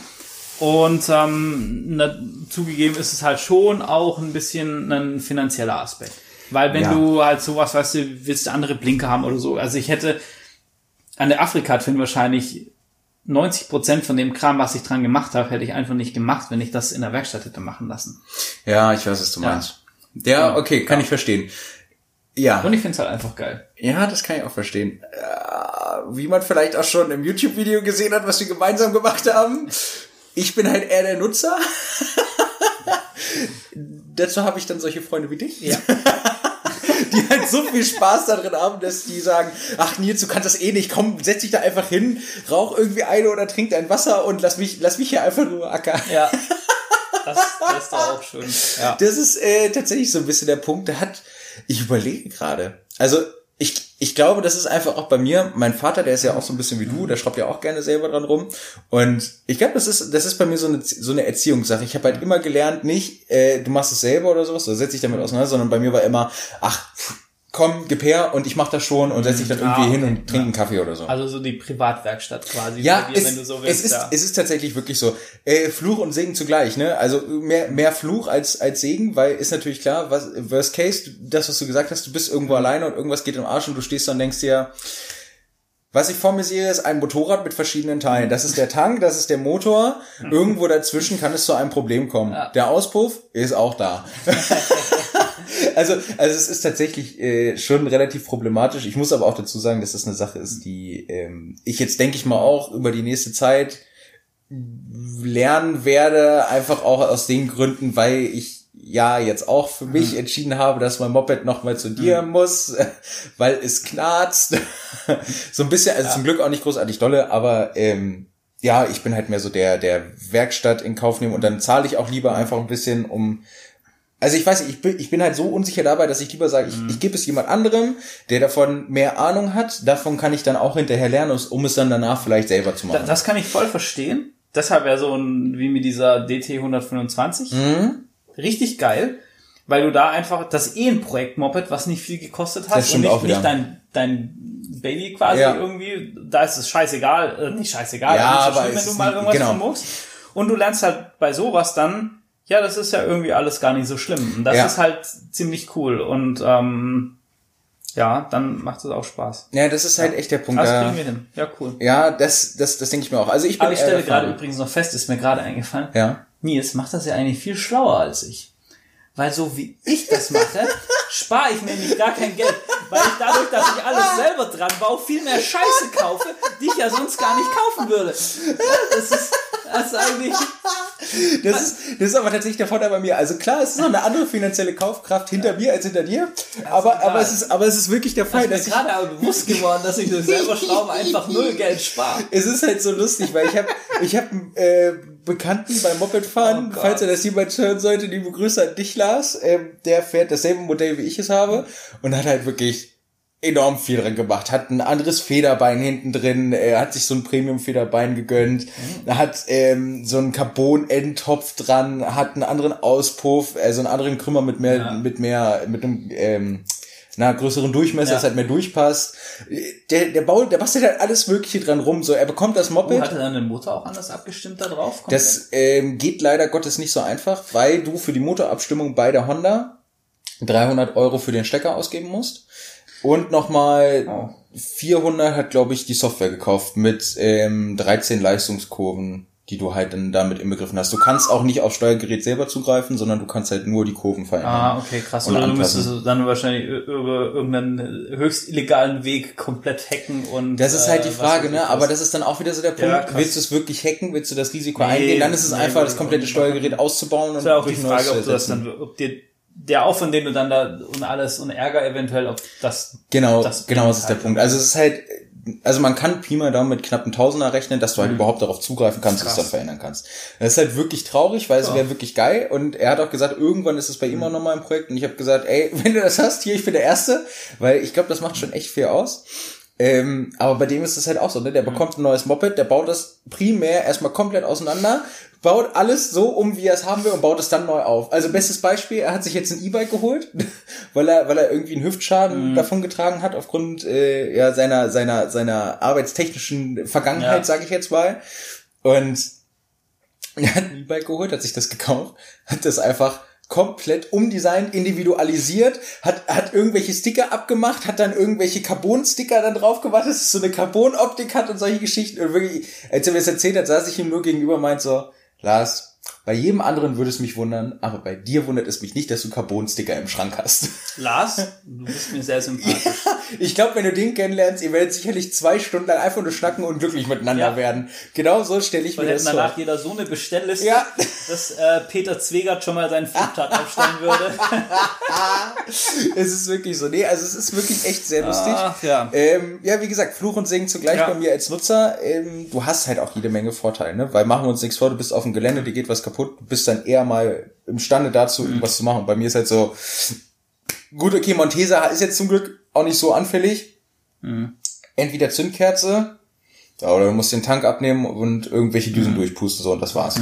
B: Und ähm, na, zugegeben ist es halt schon auch ein bisschen ein finanzieller Aspekt. Weil wenn
A: Ja.
B: du halt sowas, weißt du, willst du andere Blinker haben oder so. Also ich hätte an der Afrika-Film wahrscheinlich 90 Prozent von dem Kram, was ich dran gemacht habe, hätte ich einfach nicht gemacht, wenn ich das in der Werkstatt hätte machen lassen.
A: Ja, ich weiß, was du meinst. Ja,
B: Genau.
A: okay, kann ich verstehen. Ja.
B: Und ich finde es halt einfach geil.
A: Ja, das kann ich auch verstehen. Äh, Wie man vielleicht auch schon im YouTube-Video gesehen hat, was wir gemeinsam gemacht haben. Ich bin halt eher der Nutzer. <laughs> Dazu habe ich dann solche Freunde wie dich.
B: Ja. <laughs>
A: Die halt so viel Spaß darin haben, dass die sagen, ach Nils, du kannst das eh nicht, komm, setz dich da einfach hin, rauch irgendwie eine oder trink dein Wasser und lass mich, lass mich hier einfach nur ackern.
B: Ja. <laughs> Das, das ist doch auch schön. Ja.
A: Das ist äh, tatsächlich so ein bisschen der Punkt, der hat, ich überlege gerade. Also ich, ich glaube, das ist einfach auch bei mir, mein Vater, der ist ja auch so ein bisschen wie du, der schraubt ja auch gerne selber dran rum. Und ich glaube, das ist, das ist bei mir so eine, so eine Erziehungssache. Ich habe halt immer gelernt, nicht, äh, du machst es selber oder sowas, oder setz dich damit auseinander, sondern bei mir war immer, ach, pff, komm, gib her und ich mach das schon und setz dich dann irgendwie
B: Ah,
A: hin und trink einen Kaffee oder so.
B: Also so die Privatwerkstatt quasi.
A: Ja,
B: bei dir,
A: es,
B: wenn du so willst,
A: es, ist,
B: ja.
A: es ist tatsächlich wirklich so. Äh, Fluch und Segen zugleich, ne? Also mehr, mehr Fluch als, als Segen, weil ist natürlich klar, was, worst case, das, was du gesagt hast, du bist irgendwo alleine und irgendwas geht im Arsch und du stehst da und denkst dir, was ich vor mir sehe, ist ein Motorrad mit verschiedenen Teilen. Das ist der Tank, das ist der Motor. Irgendwo dazwischen kann es zu einem Problem kommen.
B: Ja.
A: Der Auspuff ist auch da. <laughs> also, also es ist tatsächlich äh, schon relativ problematisch. Ich muss aber auch dazu sagen, dass das eine Sache ist, die ähm, ich jetzt denke ich mal auch über die nächste Zeit lernen werde, einfach auch aus den Gründen, weil ich ja jetzt auch für mich entschieden habe, dass mein Moped nochmal zu dir muss, <laughs> weil es knarzt. <laughs> so ein bisschen, also zum Glück auch nicht großartig dolle, aber ähm, ja, ich bin halt mehr so der, der Werkstatt in Kauf nehmen und dann zahle ich auch lieber einfach ein bisschen, um also ich weiß nicht, ich bin, ich bin halt so unsicher dabei, dass ich lieber sage, ich, ich gebe es jemand anderem, der davon mehr Ahnung hat. Davon kann ich dann auch hinterher lernen, um es dann danach vielleicht selber zu machen.
B: Das kann ich voll verstehen. Deshalb ja so ein, wie mit dieser DT 125.
A: Mhm.
B: Richtig geil. Weil du da einfach, das eh ein Projekt-Moped, was nicht viel gekostet hat. Und nicht, nicht dein, dein Baby quasi
A: Ja.
B: irgendwie. Da ist es scheißegal, äh, nicht scheißegal,
A: Ja, aber
B: schlimm, wenn du mal irgendwas
A: genau.
B: musst. Und du lernst halt bei sowas dann, ja, das ist ja irgendwie alles gar nicht so schlimm. Und das
A: Ja.
B: ist halt ziemlich cool. Und ähm, ja, dann macht es auch Spaß.
A: Ja, das ist halt echt der Punkt.
B: Das
A: da-
B: kriegen wir hin. Ja, cool.
A: ja, das, das, das denke ich mir auch. Also ich bin
B: Aber ich stelle gerade übrigens noch fest, ist mir gerade eingefallen.
A: Ja.
B: Nils macht das ja eigentlich viel schlauer als ich. Weil so wie ich das mache, <laughs> spare ich nämlich gar kein Geld. Weil ich dadurch, dass ich alles selber dran baue, viel mehr Scheiße kaufe, die ich ja sonst gar nicht kaufen würde. Das ist, das ist eigentlich,
A: Das ist, das ist aber tatsächlich der Vorteil bei mir. Also klar, es ist noch eine andere finanzielle Kaufkraft hinter mir als hinter dir. Aber,
B: egal.
A: aber es ist, aber es ist wirklich der Fall,
B: mir
A: dass ich,
B: gerade aber bewusst geworden, dass ich durch selber Schrauben einfach null Geld spare.
A: es ist halt so lustig, weil ich habe ich hab äh, Bekannten beim Mopedfahren,
B: Oh
A: falls er das jemand hören sollte, liebe Grüße an dich, Lars. Ähm, der fährt dasselbe Modell, wie ich es habe und hat halt wirklich enorm viel dran gemacht. Hat ein anderes Federbein hinten drin, er hat sich so ein Premium-Federbein gegönnt,
B: Mhm.
A: hat ähm, so einen Carbon-Endtopf dran, hat einen anderen Auspuff, also einen anderen Krümmer mit mehr,
B: Ja.
A: mit mehr, mit einem ähm, na, größeren Durchmesser,
B: Ja.
A: dass halt mehr durchpasst. Der, der Bau, der bastelt halt alles Mögliche dran rum. So, er bekommt das Moped.
B: Oh, hatte dann den Motor auch anders abgestimmt da drauf? Kommt
A: Das ähm, geht leider Gottes nicht so einfach, weil du für die Motorabstimmung bei der Honda 300 Euro für den Stecker ausgeben musst. Und nochmal
B: Oh.
A: 400 hat, glaube ich, die Software gekauft mit ähm, 13 Leistungskurven, die du halt dann damit inbegriffen hast. Du kannst auch nicht aufs Steuergerät selber zugreifen, sondern du kannst halt nur die Kurven verändern.
B: Ah, okay, krass.
A: Und
B: Oder du
A: anpassen.
B: müsstest dann wahrscheinlich über irgendeinen höchst illegalen Weg komplett hacken und.
A: Das ist halt die
B: äh,
A: Frage, ne? Aber das ist dann auch wieder so der Punkt.
B: Ja,
A: willst du es wirklich hacken? Willst du das Risiko
B: Nee,
A: eingehen? Dann ist es
B: nee,
A: einfach, das komplette. Steuergerät auszubauen und
B: Das ist ja auch die Frage, ob du das dann, ob dir der Aufwand, den du dann da und alles und Ärger eventuell, ob das
A: Genau,
B: das
A: genau, das ist der
B: halt.
A: Punkt. Also es ist halt, also man kann Pi mal Daumen mit knapp einem Tausender rechnen, dass du halt überhaupt darauf zugreifen kannst es
B: Mhm. Krass.
A: dann verändern kannst. Das ist halt wirklich traurig, weil es
B: Ja.
A: wäre wirklich geil und er hat auch gesagt, irgendwann ist es bei ihm auch nochmal ein Projekt und ich habe gesagt, ey, <laughs> wenn du das hast, hier, ich bin der Erste, weil ich glaube, das macht schon echt viel aus. Ähm, aber bei dem ist es halt auch so, ne? Der bekommt ein neues Moped, der baut das primär erstmal komplett auseinander, baut alles so um, wie er es haben will und baut es dann neu auf. Also bestes Beispiel, er hat sich jetzt ein E-Bike geholt, <laughs> weil er, weil er irgendwie einen Hüftschaden davon getragen hat aufgrund äh, ja, seiner, seiner, seiner arbeitstechnischen Vergangenheit,
B: Ja.
A: sage ich jetzt mal. Und <laughs> er hat ein E-Bike geholt, hat sich das gekauft, hat das einfach komplett umdesignt, individualisiert, hat, hat irgendwelche Sticker abgemacht, hat dann irgendwelche Carbon-Sticker dann drauf gemacht, dass es so eine Carbon-Optik hat und solche Geschichten. Und wirklich, als er mir das erzählt hat, saß ich ihm nur gegenüber und meint so, Lars, bei jedem anderen würde es mich wundern, aber bei dir wundert es mich nicht, dass du Carbon-Sticker im Schrank hast.
B: Lars, du bist mir sehr sympathisch. <laughs>
A: Ja, ich glaube, wenn du den kennenlernst, ihr werdet sicherlich zwei Stunden lang einfach nur schnacken und glücklich miteinander ja. werden. Genau so stelle ich
B: Weil
A: mir das vor.
B: danach jeder so eine Bestellliste,
A: Ja.
B: dass äh, Peter Zwegert schon mal seinen Flipchart aufstellen würde. <laughs>
A: es ist wirklich so. Nee, also es ist wirklich echt sehr lustig.
B: Ach, ja.
A: Ähm, ja, wie gesagt, Fluch und Segen zugleich
B: Ja.
A: bei mir als Nutzer. Ähm, du hast halt auch jede Menge Vorteile, ne? Weil machen wir uns nichts vor, du bist auf dem Gelände, dir geht was kaputt, du bist dann eher mal imstande dazu, irgendwas zu machen. Bei mir ist halt so, gut, okay, Montesa ist jetzt zum Glück auch nicht so anfällig. Entweder Zündkerze, oder du musst den Tank abnehmen und irgendwelche Düsen durchpusten, so, und das war's.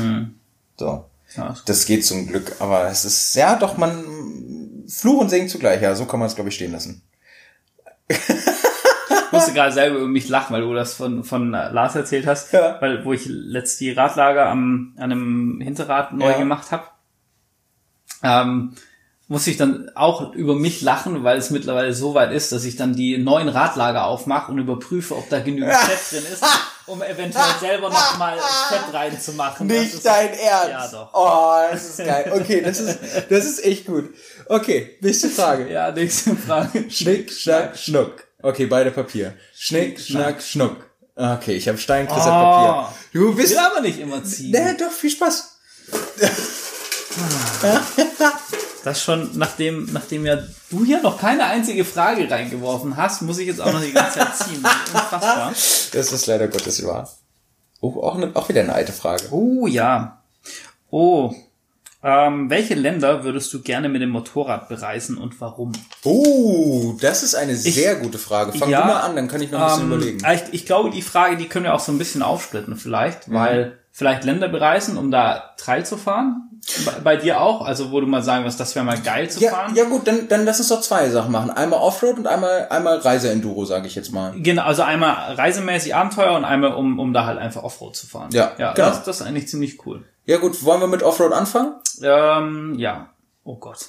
A: So.
B: Ja,
A: Das geht zum Glück, aber es ist, ja, doch, man, Fluch und Segen zugleich, ja, so kann man es, glaube ich, stehen lassen.
B: Ich musste gerade selber über mich lachen, weil du das von, von Lars erzählt hast,
A: Ja.
B: weil wo ich letzt die Radlager am, an einem Hinterrad neu
A: Ja.
B: gemacht habe, ähm, musste ich dann auch über mich lachen, weil es mittlerweile so weit ist, dass ich dann die neuen Radlager aufmache und überprüfe, ob da genügend Fett drin ist, um eventuell selber noch mal Fett reinzumachen.
A: Nicht
B: ist-
A: dein Ernst.
B: Ja, doch.
A: Oh, das ist geil. Okay, das ist, das ist echt gut. Okay, nächste Frage.
B: Ja, nächste Frage. <laughs>
A: Schnick, schnack, schnuck. Okay, beide Papier. Schnick, schnack, schnuck. Okay, ich habe Steinkristall
B: Oh.
A: Papier. Du bist,
B: Will aber nicht immer ziehen.
A: ne, doch, viel Spaß. <laughs> <laughs>
B: Das schon, nachdem, nachdem ja du hier noch keine einzige Frage reingeworfen hast, muss ich jetzt auch noch die ganze Zeit ziehen. Unfassbar.
A: Das ist leider Gottes wahr. Oh, auch, ne, auch wieder eine alte Frage.
B: Oh ja. Oh. Ähm, welche Länder würdest du gerne mit dem Motorrad bereisen und warum?
A: Oh, das ist eine sehr gute Frage. Fang
B: Ja,
A: du mal an, dann kann ich noch ein bisschen
B: Ähm,
A: überlegen.
B: Ich, ich glaube, die Frage, die können wir auch so ein bisschen aufsplitten vielleicht,
A: Mhm.
B: weil vielleicht Länder bereisen, um da Trail zu fahren. Bei, bei dir auch, also wo du mal sagen wirst, das wäre mal geil zu
A: Ja,
B: fahren.
A: ja gut, dann, dann lass uns doch zwei Sachen machen. Einmal Offroad und einmal, einmal Reise-Enduro, sage ich jetzt mal.
B: Genau, also einmal reisemäßig Abenteuer und einmal um, um da halt einfach Offroad zu fahren.
A: Ja,
B: ja
A: genau.
B: das, das ist eigentlich ziemlich cool.
A: Ja gut, wollen wir mit Offroad anfangen?
B: Ähm, ja. Oh Gott.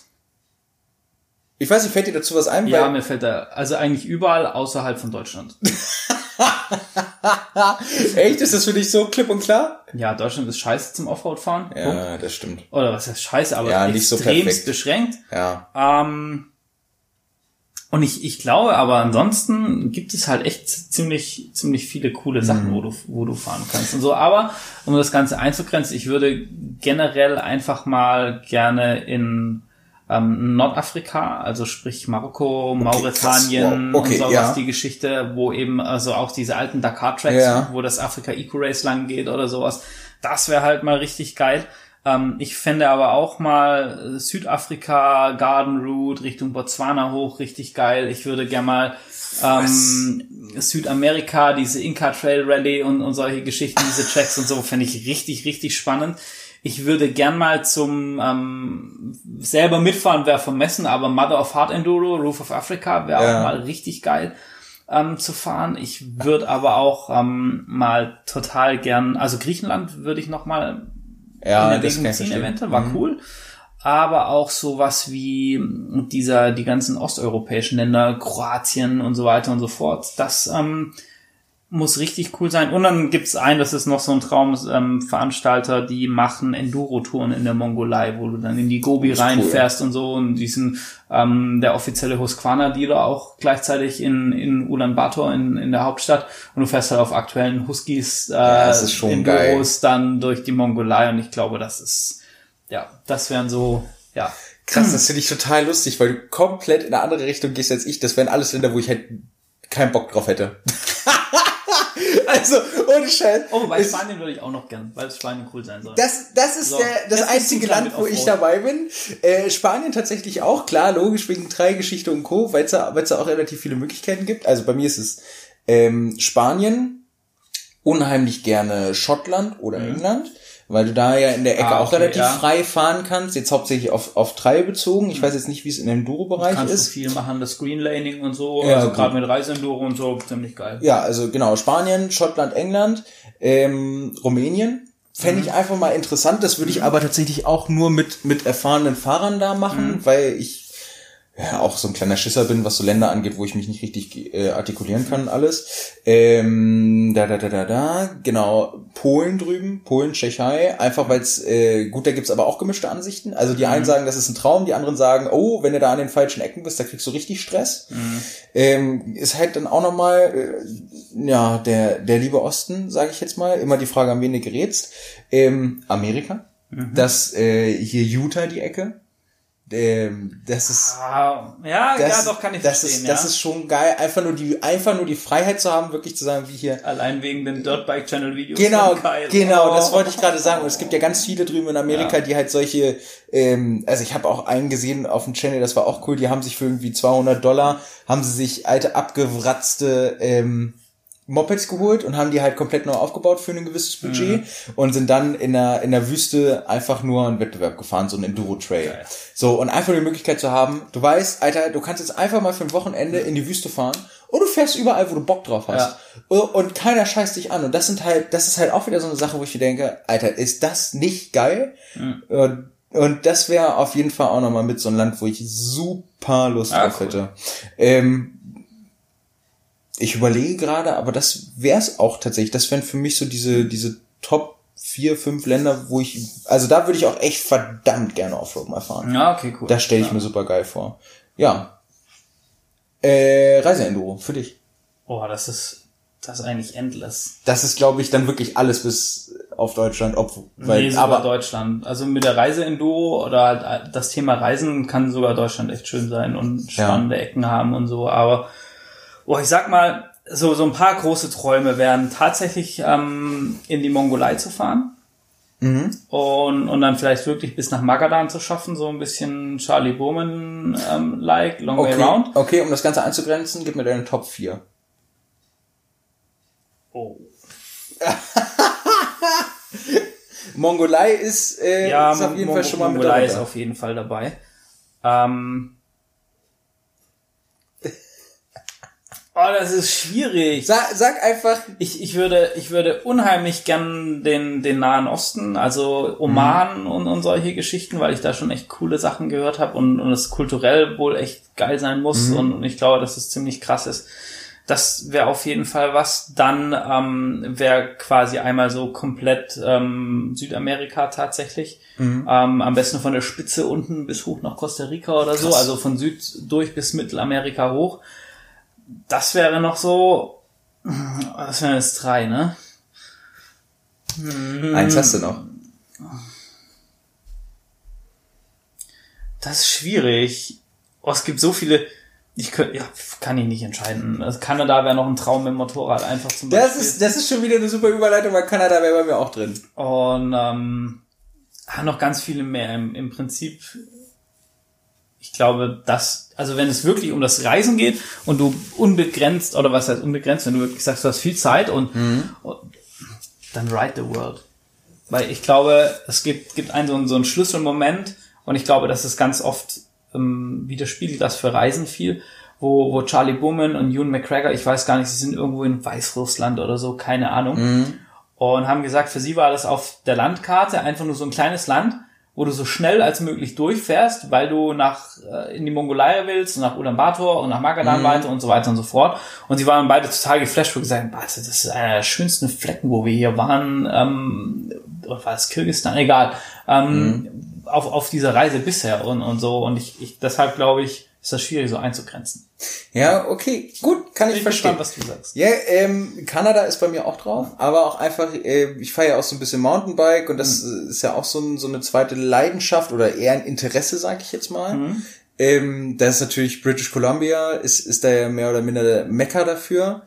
A: Ich weiß nicht, fällt dir dazu was ein?
B: Ja, mir fällt da, also eigentlich überall außerhalb von Deutschland. <laughs> <laughs>
A: Echt? Ist das für dich so klipp und klar?
B: Ja, Deutschland ist scheiße zum Offroad-Fahren. Punkt.
A: Ja, das stimmt.
B: Oder was heißt scheiße, aber
A: Ja, nicht so perfekt.
B: beschränkt.
A: Ja.
B: Ähm, und ich, ich glaube, aber ansonsten gibt es halt echt ziemlich, ziemlich viele coole Sachen,
A: Mhm.
B: wo du, wo du fahren kannst und so. Aber um das Ganze einzugrenzen, ich würde generell einfach mal gerne in ähm, Nordafrika, also sprich Marokko, Mauretanien
A: krass. Wow. Okay,
B: und sowas,
A: ja.
B: die Geschichte, wo eben also auch diese alten Dakar-Tracks,
A: Ja.
B: wo das Afrika Eco Race lang geht oder sowas. Das wäre halt mal richtig geil. Ähm, ich fände aber auch mal Südafrika, Garden Route, Richtung Botswana hoch, richtig geil. Ich würde gern mal ähm, Südamerika, diese Inca Trail Rally und, und solche Geschichten, diese Tracks und so, fände ich richtig, richtig spannend. Ich würde gern mal zum ähm, selber mitfahren, wäre vermessen, aber Mother of Heart Enduro, Roof of Africa wäre
A: Ja.
B: auch mal richtig geil ähm, zu fahren. Ich würde aber auch ähm, mal total gern, also Griechenland würde ich noch mal
A: Ja,
B: in Erwägung ziehen, eventuell, war cool. Aber auch sowas wie dieser, die ganzen osteuropäischen Länder, Kroatien und so weiter und so fort. Das ähm, muss richtig cool sein. Und dann gibt's einen, das ist noch so ein Traumveranstalter, ähm, Veranstalter, die machen Enduro-Touren in der Mongolei, wo du dann in die Gobi
A: ist cool.
B: reinfährst und so. Und diesen, ähm, der offizielle Husqvarna-Dealer auch gleichzeitig in, in Ulaanbaatar, in, in der Hauptstadt. Und du fährst halt auf aktuellen Huskies äh,
A: schon
B: Enduros dann durch die Mongolei. Und ich glaube, das ist, ja, das wären so, ja.
A: Krass, das finde ich total lustig, weil du komplett in eine andere Richtung gehst als ich. Das wären alles Länder, wo ich halt keinen Bock drauf hätte. Also, ohne Scheiß.
B: Oh, bei
A: Es-
B: Spanien würde ich auch noch gern, weil Spanien cool sein soll.
A: Das, das ist
B: So,
A: der, das
B: jetzt
A: einzige Land, wo ich dabei bin. Äh, Spanien tatsächlich auch, klar, logisch, wegen Dreigeschichte und Co., weil es da, weil's da auch relativ viele Möglichkeiten gibt. Also bei mir ist es ähm, Spanien, unheimlich gerne Schottland oder England, weil du da ja in der Ecke
B: Mhm. Ah,
A: auch
B: okay,
A: relativ
B: ja.
A: frei fahren kannst, jetzt hauptsächlich auf, auf Trail bezogen. Ich weiß jetzt nicht, wie es in dem Enduro-Bereich
B: kannst du
A: ist.
B: viel machen, das Green Laning und so,
A: Ja,
B: also gerade mit Reiseenduro und so, ziemlich geil.
A: Ja, also genau, Spanien, Schottland, England, ähm, Rumänien Fände ich einfach mal interessant. Das würde ich aber tatsächlich auch nur mit, mit erfahrenen Fahrern da machen, weil ich ja, auch so ein kleiner Schisser bin, was so Länder angeht, wo ich mich nicht richtig äh, artikulieren kann, alles. Ähm, da, da, da, da, da, genau, Polen drüben, Polen, Tschechei, einfach weil es, äh, gut, da gibt's aber auch gemischte Ansichten. Also die einen sagen, das ist ein Traum, die anderen sagen, oh, wenn du da an den falschen Ecken bist, da kriegst du richtig Stress. Ähm, ist halt dann auch nochmal, äh, ja, der, der liebe Osten, sage ich jetzt mal, immer die Frage, an wen du gerätst. Ähm, Amerika, das äh, hier Utah die Ecke. Ähm, das ist
B: Ah, ja,
A: das,
B: ja, doch kann ich
A: das
B: verstehen,
A: ist,
B: ja.
A: Das ist schon geil, einfach nur die, einfach nur die Freiheit zu haben, wirklich zu sagen, wie hier.
B: Allein wegen den Dirtbike Channel Videos.
A: Genau, genau,
B: Oh.
A: das wollte ich gerade sagen. Und es gibt ja ganz viele drüben in Amerika,
B: Ja.
A: die halt solche, ähm, also ich habe auch einen gesehen auf dem Channel, das war auch cool, die haben sich für irgendwie 200 Dollar, haben sie sich alte abgewratzte ähm, Mopeds geholt und haben die halt komplett neu aufgebaut für ein gewisses Budget und sind dann in der, in der Wüste einfach nur einen Wettbewerb gefahren, so ein Enduro-Trail.
B: Geil.
A: So, und einfach die Möglichkeit zu haben, du weißt, Alter, du kannst jetzt einfach mal für ein Wochenende in die Wüste fahren und du fährst überall, wo du Bock drauf hast. Und und keiner scheißt dich an. Und das sind halt, das ist halt auch wieder so eine Sache, wo ich mir denke, Alter, ist das nicht geil? Und, und das wäre auf jeden Fall auch nochmal mit so einem Land, wo ich super Lust
B: Ah,
A: drauf
B: cool.
A: hätte. Ähm, ich überlege gerade, aber das wäre es auch tatsächlich. Das wären für mich so diese, diese Top vier, fünf Länder, wo ich, also da würde ich auch echt verdammt gerne Offroad mal fahren.
B: Ja, okay, cool.
A: Das stelle ich
B: ja.
A: mir super geil vor. Ja. Äh, Reiseenduro, für dich.
B: Oh, das ist, das ist eigentlich endless.
A: Das ist, glaube ich, dann wirklich alles bis auf Deutschland, ob, weil,
B: nee, sogar
A: aber,
B: Deutschland. Also mit der Reise-Enduro oder halt das Thema Reisen kann sogar Deutschland echt schön sein und spannende Ecken haben und so. Aber, oh, ich sag mal, so, so ein paar große Träume wären tatsächlich ähm, in die Mongolei zu fahren.
A: Mhm.
B: Und, und dann vielleicht wirklich bis nach Magadan zu schaffen, so ein bisschen Charlie Bowman ähm, Long Way
A: okay,
B: Round.
A: okay, um das Ganze einzugrenzen, gib mir deine Top 4.
B: Oh. <laughs>
A: Mongolei ist, äh,
B: Ja,
A: ist auf jeden
B: Mon-
A: Fall schon mal mit
B: Mongolei ist
A: dabei.
B: auf jeden Fall dabei. Ähm. Oh, das ist schwierig.
A: Sag, sag einfach,
B: Ich, ich würde, ich würde unheimlich gern den, den Nahen Osten, also Oman und, und solche Geschichten, weil ich da schon echt coole Sachen gehört habe und, und es kulturell wohl echt geil sein muss und, und ich glaube, dass es ziemlich krass ist. Das wäre auf jeden Fall was. Dann ähm, wäre quasi einmal so komplett ähm, Südamerika tatsächlich. Ähm, am besten von der Spitze unten bis hoch nach Costa Rica oder so,
A: Krass.
B: also von Süd durch bis Mittelamerika hoch. Das wäre noch so, das wären jetzt drei, ne?
A: eins hast du noch.
B: Das ist schwierig. Oh, es gibt so viele. Ich könnte, ja, kann ich nicht entscheiden. Also Kanada wäre noch ein Traum mit dem Motorrad einfach zum
A: Das
B: Beispiel.
A: ist, das ist schon wieder eine super Überleitung, weil Kanada wäre bei mir auch drin.
B: Und ähm, ah, noch ganz viele mehr. Im, Im Prinzip, ich glaube, dass, also wenn es wirklich um das Reisen geht und du unbegrenzt, oder was heißt unbegrenzt, wenn du wirklich sagst, du hast viel Zeit und, und dann ride the world. Weil ich glaube, es gibt, gibt einen so, einen so einen Schlüsselmoment und ich glaube, dass es ganz oft ähm, widerspiegelt das für Reisen viel, wo, wo Charlie Bowman und Ewan McGregor, ich weiß gar nicht, sie sind irgendwo in Weißrussland oder so, keine Ahnung, und haben gesagt, für sie war das auf der Landkarte einfach nur so ein kleines Land, wo du so schnell als möglich durchfährst, weil du nach äh, in die Mongolei willst, und nach Ulaanbaatar und nach Magadan weiter und so weiter und so fort. Und sie waren beide total geflasht und gesagt, "Warte, das ist einer der schönsten Flecken, wo wir hier waren. Ähm, oder war es Kirgisistan? Egal. Ähm, auf, auf dieser Reise bisher und, und so. Und ich, ich deshalb glaube ich, ist das schwierig so einzugrenzen.
A: Ja, okay, gut, kann ich
B: Bin
A: verstehen.
B: gespannt, was du sagst.
A: Ja, ähm, Kanada ist bei mir auch drauf, aber auch einfach, äh, ich fahre ja auch so ein bisschen Mountainbike und das äh, ist ja auch so, ein, so eine zweite Leidenschaft oder eher ein Interesse, sag ich jetzt mal. Ähm, da ist natürlich British Columbia, ist, ist da ja mehr oder minder der Mekka dafür.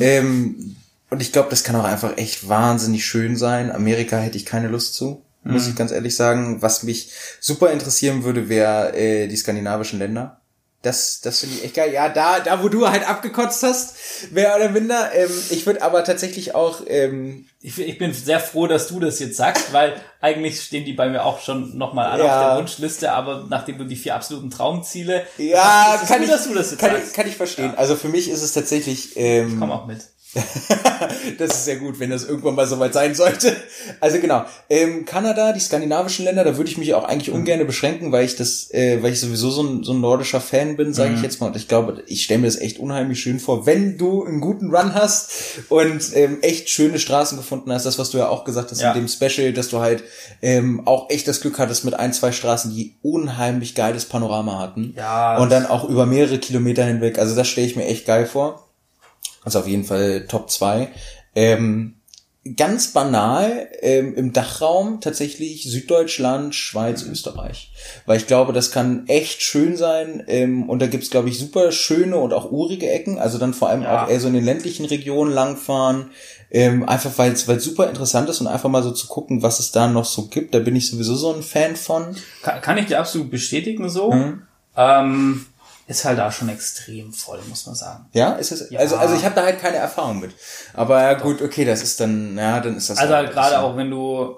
A: Ähm, und ich glaube, das kann auch einfach echt wahnsinnig schön sein. Amerika hätte ich keine Lust zu, muss ich ganz ehrlich sagen. Was mich super interessieren würde, wäre äh, die skandinavischen Länder. Das, das finde ich echt geil. Ja, da, da, wo du halt abgekotzt hast, mehr oder minder. Ähm, ich würde aber tatsächlich auch, ähm,
B: Ich, ich bin sehr froh, dass du das jetzt sagst, weil eigentlich stehen die bei mir auch schon nochmal alle
A: Ja.
B: auf der Wunschliste, aber nachdem du die vier absoluten Traumziele,
A: ja, kann
B: gut,
A: ich,
B: dass du das jetzt
A: kann
B: sagst.
A: ich, kann ich verstehen. Also für mich ist es tatsächlich, ähm,
B: komm auch mit. <laughs>
A: das ist sehr gut, wenn das irgendwann mal soweit sein sollte. Also genau, ähm, Kanada, die skandinavischen Länder, da würde ich mich auch eigentlich mhm. ungern beschränken, weil ich das, äh, weil ich sowieso so ein, so ein nordischer Fan bin, sage mhm. ich jetzt mal. Und ich glaube, ich stelle mir das echt unheimlich schön vor, wenn du einen guten Run hast und ähm, echt schöne Straßen gefunden hast. Das, was du ja auch gesagt hast ja. in dem Special, dass du halt ähm, auch echt das Glück hattest mit ein, zwei Straßen, die unheimlich geiles Panorama hatten. Ja. Und dann auch über mehrere Kilometer hinweg. Also das stelle ich mir echt geil vor. Also auf jeden Fall Top 2. Ähm, ganz banal ähm, im Dachraum tatsächlich Süddeutschland, Schweiz, mhm. Österreich. Weil ich glaube, das kann echt schön sein. Ähm, und da gibt's glaube ich, super schöne und auch urige Ecken. Also dann vor allem ja. auch eher so in den ländlichen Regionen langfahren. Ähm, einfach weil es super interessant ist und einfach mal so zu gucken, was es da noch so gibt. Da bin ich sowieso so ein Fan von.
B: Kann, kann ich dir absolut bestätigen so. Mhm. Ähm ist halt da schon extrem voll, muss man sagen.
A: Ja, ist es. Ja. Also, also ich habe da halt keine Erfahrung mit. Aber ja, gut, okay, das ist dann, ja, dann ist das.
B: Also halt, halt gerade auch, wenn du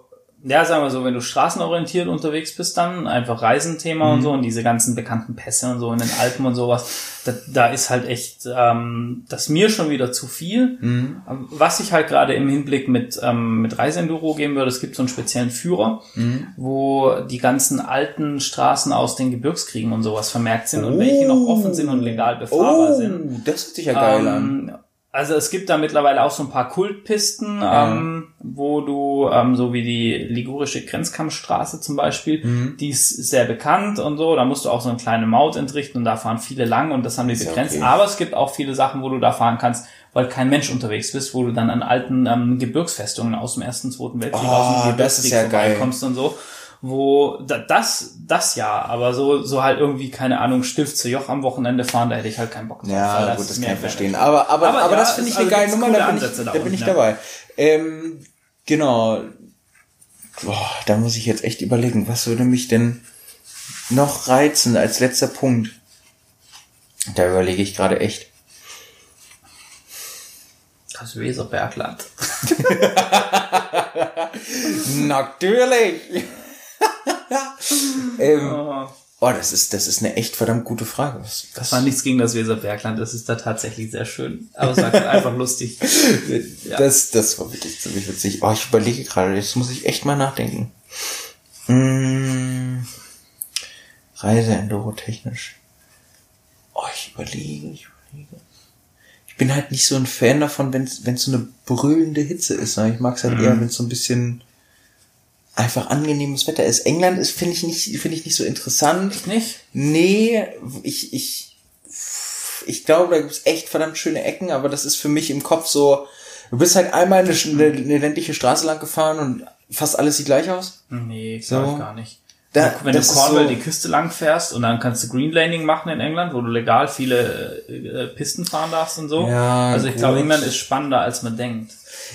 B: ja, sagen wir so, wenn du straßenorientiert unterwegs bist, dann einfach Reisenthema mhm. und so und diese ganzen bekannten Pässe und so in den Alpen und sowas, da, da ist halt echt ähm, das mir schon wieder zu viel. Mhm. Was ich halt gerade im Hinblick mit ähm, mit Reiseenduro geben würde, es gibt so einen speziellen Führer, mhm. wo die ganzen alten Straßen aus den Gebirgskriegen und sowas vermerkt sind oh. und welche noch offen sind und legal befahrbar oh, sind.
A: Das hört sich ja geil ähm, an.
B: Also es gibt da mittlerweile auch so ein paar Kultpisten, ja. ähm, wo du, ähm, so wie die Ligurische Grenzkampfstraße zum Beispiel, mhm. die ist sehr bekannt und so, da musst du auch so eine kleine Maut entrichten und da fahren viele lang und das haben wir begrenzt. Okay. Aber es gibt auch viele Sachen, wo du da fahren kannst, weil kein Mensch unterwegs bist, wo du dann an alten ähm, Gebirgsfestungen aus dem Ersten, Zweiten Weltkrieg, oh, aus dem Gebirgskrieg ja vorbeikommst und so wo das das ja, aber so so halt irgendwie keine Ahnung Stift zu Joch am Wochenende fahren, da hätte ich halt keinen Bock drauf.
A: Ja, gut, das kann ich verstehen. Aber aber aber, aber ja, das finde ich eine also geile Nummer, da bin ich, da, da bin ich dabei. Ähm, genau. Boah, da muss ich jetzt echt überlegen, was würde mich denn noch reizen als letzter Punkt? Da überlege ich gerade echt.
B: Das Weserbergland. <laughs> <laughs>
A: Natürlich. <laughs> ähm, oh. oh. das ist, das ist eine echt verdammt gute Frage. Was,
B: das war nichts gegen das Weserbergland, das ist da tatsächlich sehr schön. Aber es war einfach lustig. <laughs>
A: ja. Das, das war wirklich ziemlich witzig. Oh, ich überlege gerade, jetzt muss ich echt mal nachdenken. Hm, Reise technisch. Oh, ich überlege, ich überlege. Ich bin halt nicht so ein Fan davon, wenn es so eine brüllende Hitze ist. Ne? Ich mag es halt mhm. eher, wenn es so ein bisschen einfach angenehmes Wetter ist. England ist, finde ich nicht, finde ich nicht so interessant.
B: Ich nicht?
A: Nee, ich, ich, ich glaube, da gibt's echt verdammt schöne Ecken, aber das ist für mich im Kopf so, du bist halt einmal eine, eine, eine ländliche Straße lang gefahren und fast alles sieht gleich aus.
B: Nee, glaube so. ich gar nicht. Da, wenn du Cornwall so die Küste lang fährst und dann kannst du Green Laning machen in England, wo du legal viele äh, Pisten fahren darfst und so. Ja, also ich glaube, England ist spannender, als man denkt.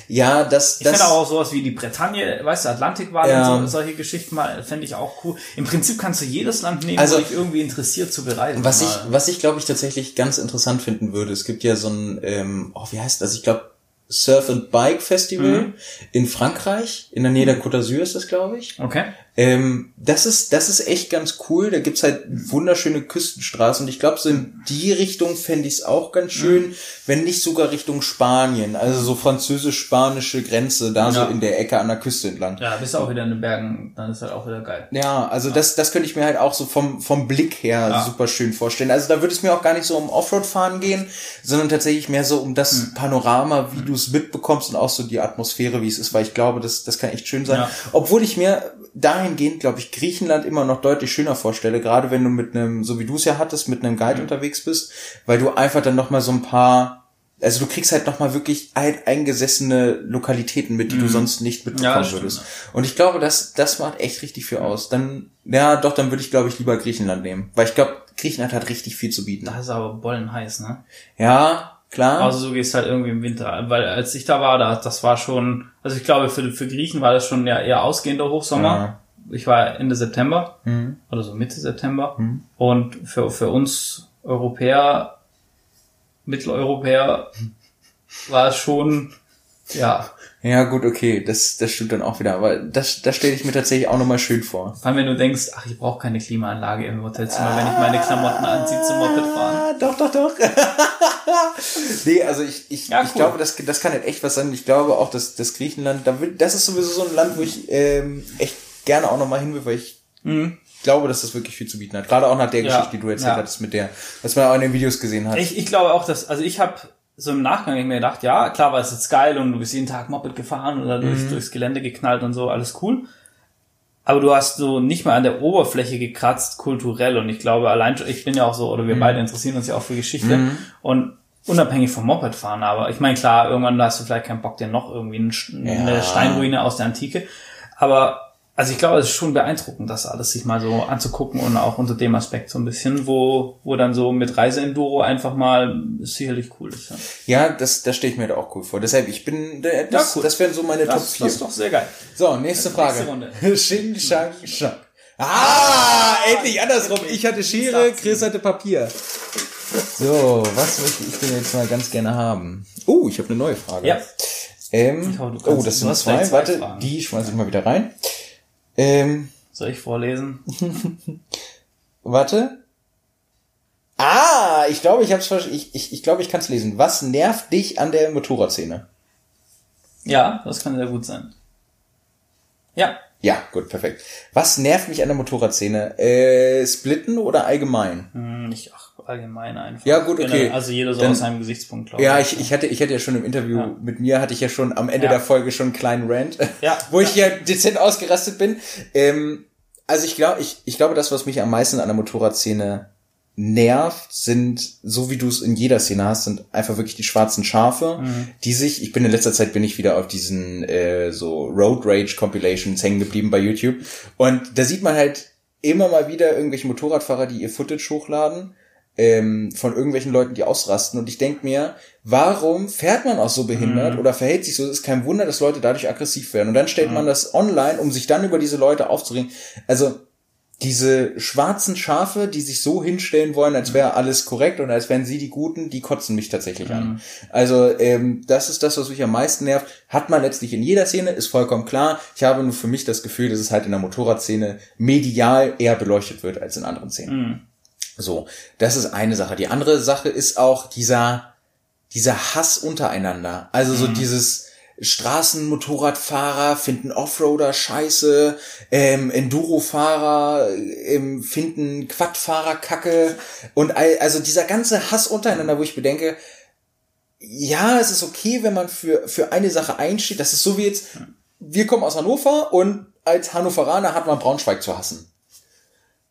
A: Ja, das,
B: ich das. Ich finde auch sowas wie die Bretagne, weißt du, Atlantikwahl ja. und so, solche Geschichten mal, fände ich auch cool. Im Prinzip kannst du jedes Land nehmen, also, wo dich irgendwie interessiert zu bereisen.
A: Was mal. ich, was ich glaube ich tatsächlich ganz interessant finden würde, es gibt ja so ein, ähm, oh, wie heißt das? Ich glaube, Surf and Bike Festival mhm. in Frankreich, in der Nähe der Côte d'Azur ist das, glaube ich.
B: Okay.
A: Ähm, das ist, das ist echt ganz cool. Da gibt's halt wunderschöne Küstenstraßen und ich glaube, so in die Richtung fände ich es auch ganz schön, mhm. wenn nicht sogar Richtung Spanien, also so französisch-spanische Grenze, da ja. so in der Ecke an der Küste entlang.
B: Ja, bist du auch wieder in den Bergen, dann ist halt auch wieder geil.
A: Ja, also ja. das, das könnte ich mir halt auch so vom, vom Blick her ja. super schön vorstellen. Also da würde es mir auch gar nicht so um Offroad-Fahren gehen, sondern tatsächlich mehr so um das mhm. Panorama, wie mhm. du es mitbekommst und auch so die Atmosphäre, wie es ist, weil ich glaube, das, das kann echt schön sein. Obwohl ich mir dahingehend, glaube ich, Griechenland immer noch deutlich schöner vorstelle, gerade wenn du mit einem, so wie du es ja hattest, mit einem Guide mhm. unterwegs bist, weil du einfach dann nochmal so ein paar, also du kriegst halt nochmal wirklich eingesessene Lokalitäten mit, die mhm. du sonst nicht mitbekommen ja, würdest. Und ich glaube, das, das macht echt richtig viel aus. Dann, ja, doch, dann würde ich, glaube ich, lieber Griechenland nehmen. Weil ich glaube, Griechenland hat richtig viel zu bieten.
B: Das ist aber bollen heiß, ne?
A: Ja, klar.
B: Also so gehst halt irgendwie im Winter, weil als ich da war, da, das war schon, also ich glaube für, für Griechen war das schon ja eher ausgehender Hochsommer. Ja. Ich war Ende September mhm. oder so Mitte September mhm. und für, für uns Europäer, Mitteleuropäer <laughs> war es schon, ja,
A: ja, gut, okay, das, das stimmt dann auch wieder. Aber das, das stelle ich mir tatsächlich auch nochmal schön vor.
B: Vor allem, wenn du denkst, ach, ich brauche keine Klimaanlage im Hotelzimmer, ah, wenn ich meine Klamotten anziehe zum Moped fahren.
A: Doch, doch, doch. <laughs> <laughs> nee, also ich, ich,
B: Ja,
A: ich
B: cool.
A: glaube, das, das kann halt echt was sein. Ich glaube auch, dass das Griechenland, das ist sowieso so ein Land, wo ich ähm, echt gerne auch nochmal hin will, weil ich glaube, dass das wirklich viel zu bieten hat. Gerade auch nach der
B: Mhm. Ja,
A: Geschichte, die du erzählt
B: ja.
A: hattest mit der, was man auch in den Videos gesehen hat.
B: Ich, ich glaube auch, dass, also ich habe so im Nachgang ich mir gedacht, ja, klar war es jetzt geil und du bist jeden Tag Moped gefahren oder
A: Mhm.
B: durchs, durchs Gelände geknallt und so, alles cool. Aber du hast so nicht mal an der Oberfläche gekratzt, kulturell. Und ich glaube, allein, schon- ich bin ja auch so, oder wir
A: Mhm.
B: beide interessieren uns ja auch für Geschichte. Und unabhängig vom Moped fahren, aber ich meine, klar, irgendwann hast du vielleicht keinen Bock, dir noch irgendwie ein- eine
A: Ja.
B: Steinruine aus der Antike. Aber also ich glaube, es ist schon beeindruckend, das alles sich mal so anzugucken und auch unter dem Aspekt so ein bisschen, wo, wo dann so mit Reiseenduro einfach mal sicherlich cool ist. Ja,
A: ja, das, das stelle ich mir da auch cool vor. Deshalb, ich bin, das,
B: Ja, cool.
A: das wären so meine Top
B: das,
A: 4.
B: das ist doch sehr geil.
A: So, nächste Frage.
B: Runde. <laughs>
A: Xing, Shang, Shang. Ah, endlich andersrum. Ich hatte Schere, Chris hatte Papier. So, was möchte ich denn jetzt mal ganz gerne haben? Oh, ich habe eine neue Frage.
B: Ja.
A: Ähm,
B: kannst-
A: oh, das sind zwei.
B: zwei
A: Warte,
B: Fragen.
A: die schmeiße ich mal wieder rein. Ähm,
B: Soll ich vorlesen? <laughs>
A: warte. Ah, ich glaube, ich hab's ich, ich, ich glaube, ich kann es lesen. Was nervt dich an der Motorradszene?
B: Ja, das kann sehr gut sein. Ja,
A: Ja, gut, perfekt. Was nervt mich an der Motorradszene? Äh, splitten oder allgemein?
B: hm, nicht ach, allgemein einfach.
A: Ja, gut, okay.
B: Generell, Also jeder so
A: Dann-
B: aus seinem Gesichtspunkt, glaube
A: Ja, ich, ich hatte, ich hatte ja schon im Interview
B: Ja.
A: mit mir, hatte ich ja schon am Ende
B: Ja.
A: der Folge schon einen kleinen Rant, <laughs>
B: Ja.
A: wo ich ja dezent ausgerastet bin. Ähm, also ich glaube, ich, ich glaube, das, was mich am meisten an der Motorradszene nervt, sind, so wie du es in jeder Szene hast, sind einfach wirklich die schwarzen Schafe,
B: Mhm.
A: die sich, ich bin in letzter Zeit bin ich wieder auf diesen äh, so Road Rage Compilations hängen geblieben bei YouTube und da sieht man halt immer mal wieder irgendwelche Motorradfahrer, die ihr Footage hochladen ähm, von irgendwelchen Leuten, die ausrasten. Und ich denk mir, warum fährt man auch so behindert oder verhält sich so? Es ist kein Wunder, dass Leute dadurch aggressiv werden. Und dann stellt man das online, um sich dann über diese Leute aufzuregen. Also diese schwarzen Schafe, die sich so hinstellen wollen, als wäre alles korrekt und als wären sie die Guten, die kotzen mich tatsächlich an. Also ähm, das ist das, was mich am meisten nervt. Hat man letztlich in jeder Szene, ist vollkommen klar. Ich habe nur für mich das Gefühl, dass es halt in der Motorradszene medial eher beleuchtet wird als in anderen Szenen. So, das ist eine Sache. Die andere Sache ist auch dieser, dieser Hass untereinander. Also so dieses Straßenmotorradfahrer finden Offroader scheiße, ähm, Enduro-Fahrer ähm, finden Quadfahrer kacke und all, also dieser ganze Hass untereinander, wo ich bedenke, ja, es ist okay, wenn man für, für eine Sache einsteht. Das ist so wie jetzt, wir kommen aus Hannover und als Hannoveraner hat man Braunschweig zu hassen.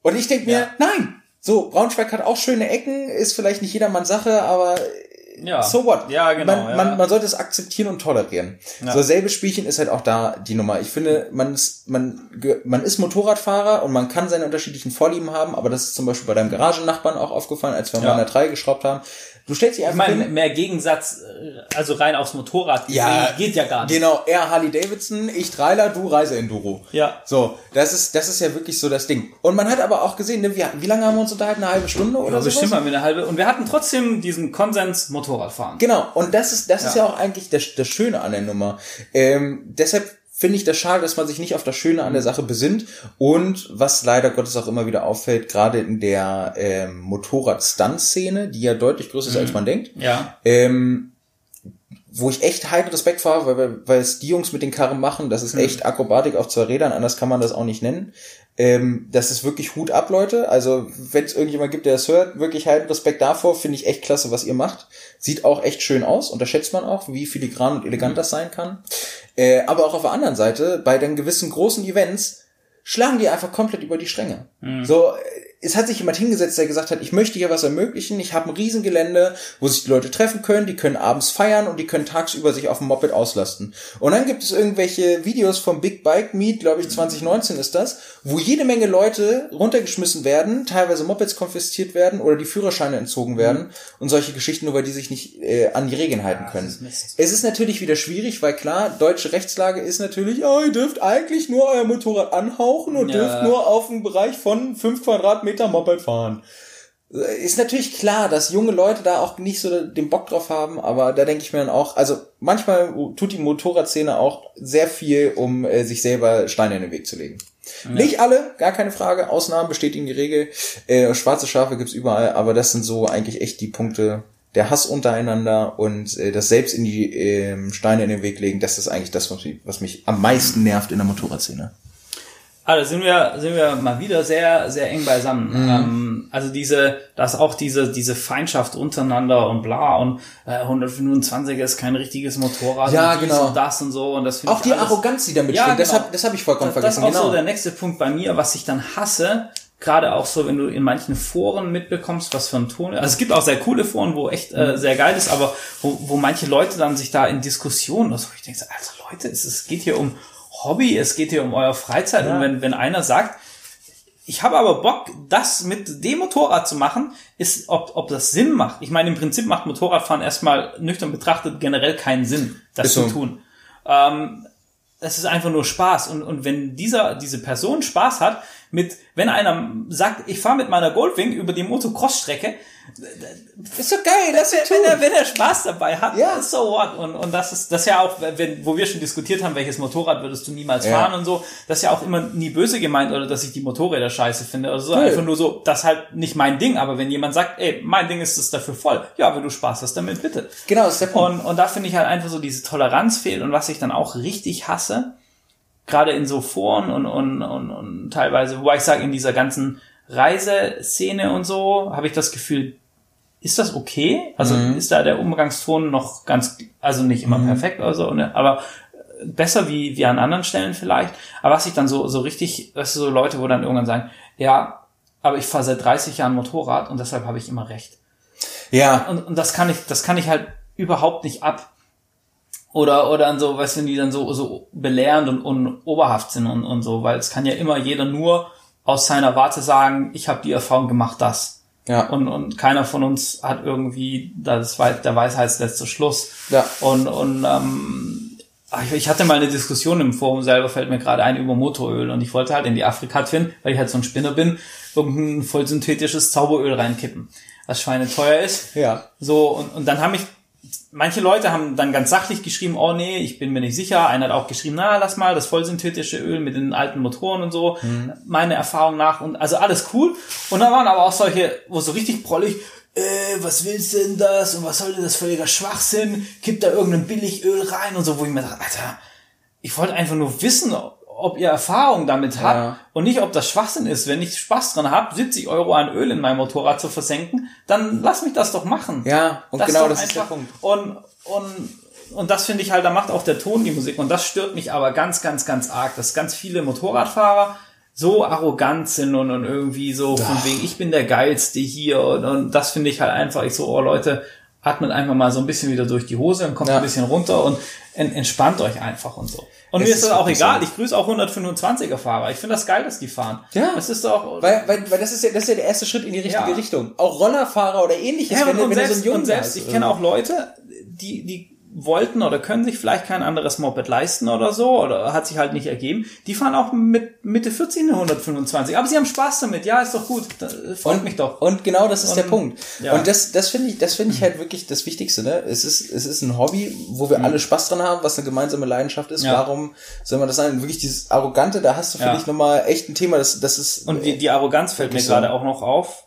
A: Und ich denke mir,
B: Ja.
A: nein, so, Braunschweig hat auch schöne Ecken, ist vielleicht nicht jedermanns Sache, aber
B: Ja.
A: so what?
B: Ja, genau.
A: Man,
B: ja.
A: man, man sollte es akzeptieren und tolerieren.
B: Ja.
A: So selbe Spielchen ist halt auch da die Nummer. Ich finde, man ist, man, man ist Motorradfahrer und man kann seine unterschiedlichen Vorlieben haben, aber das ist zum Beispiel bei deinem Garagennachbarn auch aufgefallen, als wir
B: Ja.
A: mal an der 3 geschraubt haben. Du stellst dich
B: ich
A: einfach
B: meine,
A: hin.
B: mehr Gegensatz, äh, also rein aufs Motorrad
A: Ja,
B: geht ja gar nicht.
A: Genau, er Harley Davidson, ich Trailer, du Reiseenduro.
B: Ja.
A: So, das ist, das ist ja wirklich so das Ding. Und man hat aber auch gesehen, ne, wie, wie lange haben wir uns unterhalten? Eine halbe Stunde oder so?
B: bestimmt mal eine halbe. Und wir hatten trotzdem diesen Konsens Motorradfahren.
A: Genau, und das ist, das ist ja
B: Ja.
A: auch eigentlich das, das Schöne an der Nummer. Ähm, deshalb finde ich das schade, dass man sich nicht auf das Schöne an der Sache besinnt. Und was leider Gottes auch immer wieder auffällt, gerade in der ähm, Motorrad-Stunt-Szene, die ja deutlich größer ist, als man denkt,
B: Ja.
A: ähm, wo ich echt heiden Respekt vor habe, weil, weil es die Jungs mit den Karren machen, das ist echt Akrobatik auf zwei Rädern, anders kann man das auch nicht nennen. Ähm, das ist wirklich Hut ab, Leute. Also, wenn es irgendjemand gibt, der das hört, wirklich heiden Respekt davor, finde ich echt klasse, was ihr macht. Sieht auch echt schön aus, unterschätzt man auch, wie filigran und elegant das sein kann. Äh, aber auch auf der anderen Seite, bei den gewissen großen Events, schlagen die einfach komplett über die Stränge. So, äh, es hat sich jemand hingesetzt, der gesagt hat, ich möchte hier was ermöglichen, ich habe ein Riesengelände, wo sich die Leute treffen können, die können abends feiern und die können tagsüber sich auf dem Moped auslasten. Und dann gibt es irgendwelche Videos vom Big Bike Meet, glaube ich 2019 ist das, wo jede Menge Leute runtergeschmissen werden, teilweise Mopeds konfisziert werden oder die Führerscheine entzogen werden und solche Geschichten, nur weil die sich nicht äh, an die Regeln halten können.
B: ist.
A: Es ist natürlich wieder schwierig, weil klar, deutsche Rechtslage ist natürlich, oh, ihr dürft eigentlich nur euer Motorrad anhauchen und
B: Ja.
A: dürft nur auf einem Bereich von fünf Quadratmeter Moped fahren. Äh, Ist natürlich klar, dass junge Leute da auch nicht so den Bock drauf haben, aber da denke ich mir dann auch, also manchmal tut die Motorradszene auch sehr viel, um äh, sich selber Steine in den Weg zu legen. Nicht alle, gar keine Frage. Ausnahmen bestätigen die Regel. Äh, schwarze Schafe gibt's überall, aber das sind so eigentlich echt die Punkte, der Hass untereinander und äh, das selbst in die äh, Steine in den Weg legen, das ist eigentlich das, was mich, was mich am meisten nervt in der Motorradszene.
B: Also sind wir, sind wir mal wieder sehr, sehr eng beisammen. Mhm. Ähm, also diese, dass auch diese, diese Feindschaft untereinander und bla und äh, 125 ist kein richtiges Motorrad
A: ja,
B: und
A: genau.
B: und das und so und das
A: Auch die alles, Arroganz, die damit ja, steht, genau. das habe das hab ich vollkommen das, vergessen.
B: Das ist auch genau. so der nächste Punkt bei mir, was ich dann hasse, gerade auch so, wenn du in manchen Foren mitbekommst, was für ein Ton. Also es gibt auch sehr coole Foren, wo echt äh, mhm. sehr geil ist, aber wo, wo manche Leute dann sich da in Diskussionen, also ich denke, also Leute, es, es geht hier um Hobby, es geht hier um euer Freizeit. Ja. Und wenn, wenn einer sagt, ich habe aber Bock, das mit dem Motorrad zu machen, ist, ob, ob das Sinn macht. Ich meine, im Prinzip macht Motorradfahren erstmal nüchtern betrachtet generell keinen Sinn, das zu so. tun. Ähm, es ist einfach nur Spaß. Und, und wenn dieser, diese Person Spaß hat, mit, wenn einer sagt, ich fahre mit meiner Goldwing über die Motocross-Strecke, ist doch geil, das wenn, wenn, er, wenn er Spaß dabei hat, ja. so what. Und, und das ist das ist ja auch, wenn, wo wir schon diskutiert haben, welches Motorrad würdest du niemals ja. fahren und so, das ist ja auch immer nie böse gemeint oder dass ich die Motorräder scheiße finde oder so. Cool. Einfach nur so, das ist halt nicht mein Ding, aber wenn jemand sagt, ey, mein Ding ist es dafür voll, ja, wenn du Spaß hast damit, bitte.
A: Genau, das ist der
B: Punkt. Und, und da finde ich halt einfach so diese Toleranz fehlt und was ich dann auch richtig hasse, gerade in so Foren und, und, und, und teilweise, wobei ich sage, in dieser ganzen Reiseszene und so, habe ich das Gefühl, ist das okay? Also mhm. ist da der Umgangston noch ganz, also nicht immer mhm. perfekt oder so, ne? aber besser wie, wie an anderen Stellen vielleicht. Aber was ich dann so, so richtig, das sind so Leute, wo dann irgendwann sagen, ja, aber ich fahre seit 30 Jahren Motorrad und deshalb habe ich immer recht.
A: Ja.
B: Und, und das kann ich, das kann ich halt überhaupt nicht ab. Oder, oder an so, weißt du, die dann so, so belehrend und, und oberhaft sind und, und so, weil es kann ja immer jeder nur aus seiner Warte sagen, ich habe die Erfahrung gemacht, das. Ja. Und, und keiner von uns hat irgendwie das der Weisheitsletzte Schluss.
A: Ja.
B: Und, und ähm, ich hatte mal eine Diskussion im Forum selber, fällt mir gerade ein, über Motoröl. Und ich wollte halt in die Afrika finden, weil ich halt so ein Spinner bin, irgendein voll synthetisches Zauberöl reinkippen, was Schweine teuer ist.
A: Ja.
B: So, und, und dann haben mich manche Leute haben dann ganz sachlich geschrieben, oh nee, ich bin mir nicht sicher. Einer hat auch geschrieben, na, lass mal das vollsynthetische Öl mit den alten Motoren und so. Mhm. Meine Erfahrung nach und also alles cool. Und dann waren aber auch solche, wo so richtig prollig, äh, was willst du denn das? Und was soll denn das völliger Schwachsinn? Kipp da irgendein Billigöl rein und so, wo ich mir dachte, Alter, ich wollte einfach nur wissen, ob ihr Erfahrung damit habt ja. und nicht, ob das Schwachsinn ist. Wenn ich Spaß dran habe, 70 Euro an Öl in mein Motorrad zu versenken, dann lass mich das doch machen.
A: Ja, und
B: das
A: genau das ist der Punkt.
B: Und, und, und das finde ich halt, da macht auch der Ton die Musik. Und das stört mich aber ganz, ganz, ganz arg, dass ganz viele Motorradfahrer so arrogant sind und, und irgendwie so von wegen, ich bin der Geilste hier und, und das finde ich halt einfach, ich so, oh Leute, atmet einfach mal so ein bisschen wieder durch die Hose und kommt ja. ein bisschen runter und entspannt euch einfach und so. Und es mir ist das auch egal. Ich grüße auch 125er Fahrer. Ich finde das geil, dass die fahren.
A: Ja.
B: Das ist doch.
A: Weil, weil, weil das ist ja, das ist ja der erste Schritt in die richtige ja. Richtung. Auch Rollerfahrer oder ähnliches,
B: ja, wenn, und, wenn selbst, so ein Jungen und selbst, ich kenne auch Leute, die, die wollten oder können sich vielleicht kein anderes Moped leisten oder so oder hat sich halt nicht ergeben. Die fahren auch mit Mitte 40 eine 125. Aber sie haben Spaß damit. Ja, ist doch gut. Das freut
A: und,
B: mich doch.
A: Und genau das ist und, der Punkt. Ja. Und das, das finde ich, das finde ich halt wirklich das Wichtigste. Ne? Es ist, es ist ein Hobby, wo wir mhm. alle Spaß dran haben, was eine gemeinsame Leidenschaft ist. Ja. Warum soll man das sein? Wirklich dieses Arrogante, da hast du, finde ja. ich, nochmal echt ein Thema. Das, das ist.
B: Und die, die Arroganz fällt mir gerade auch noch auf.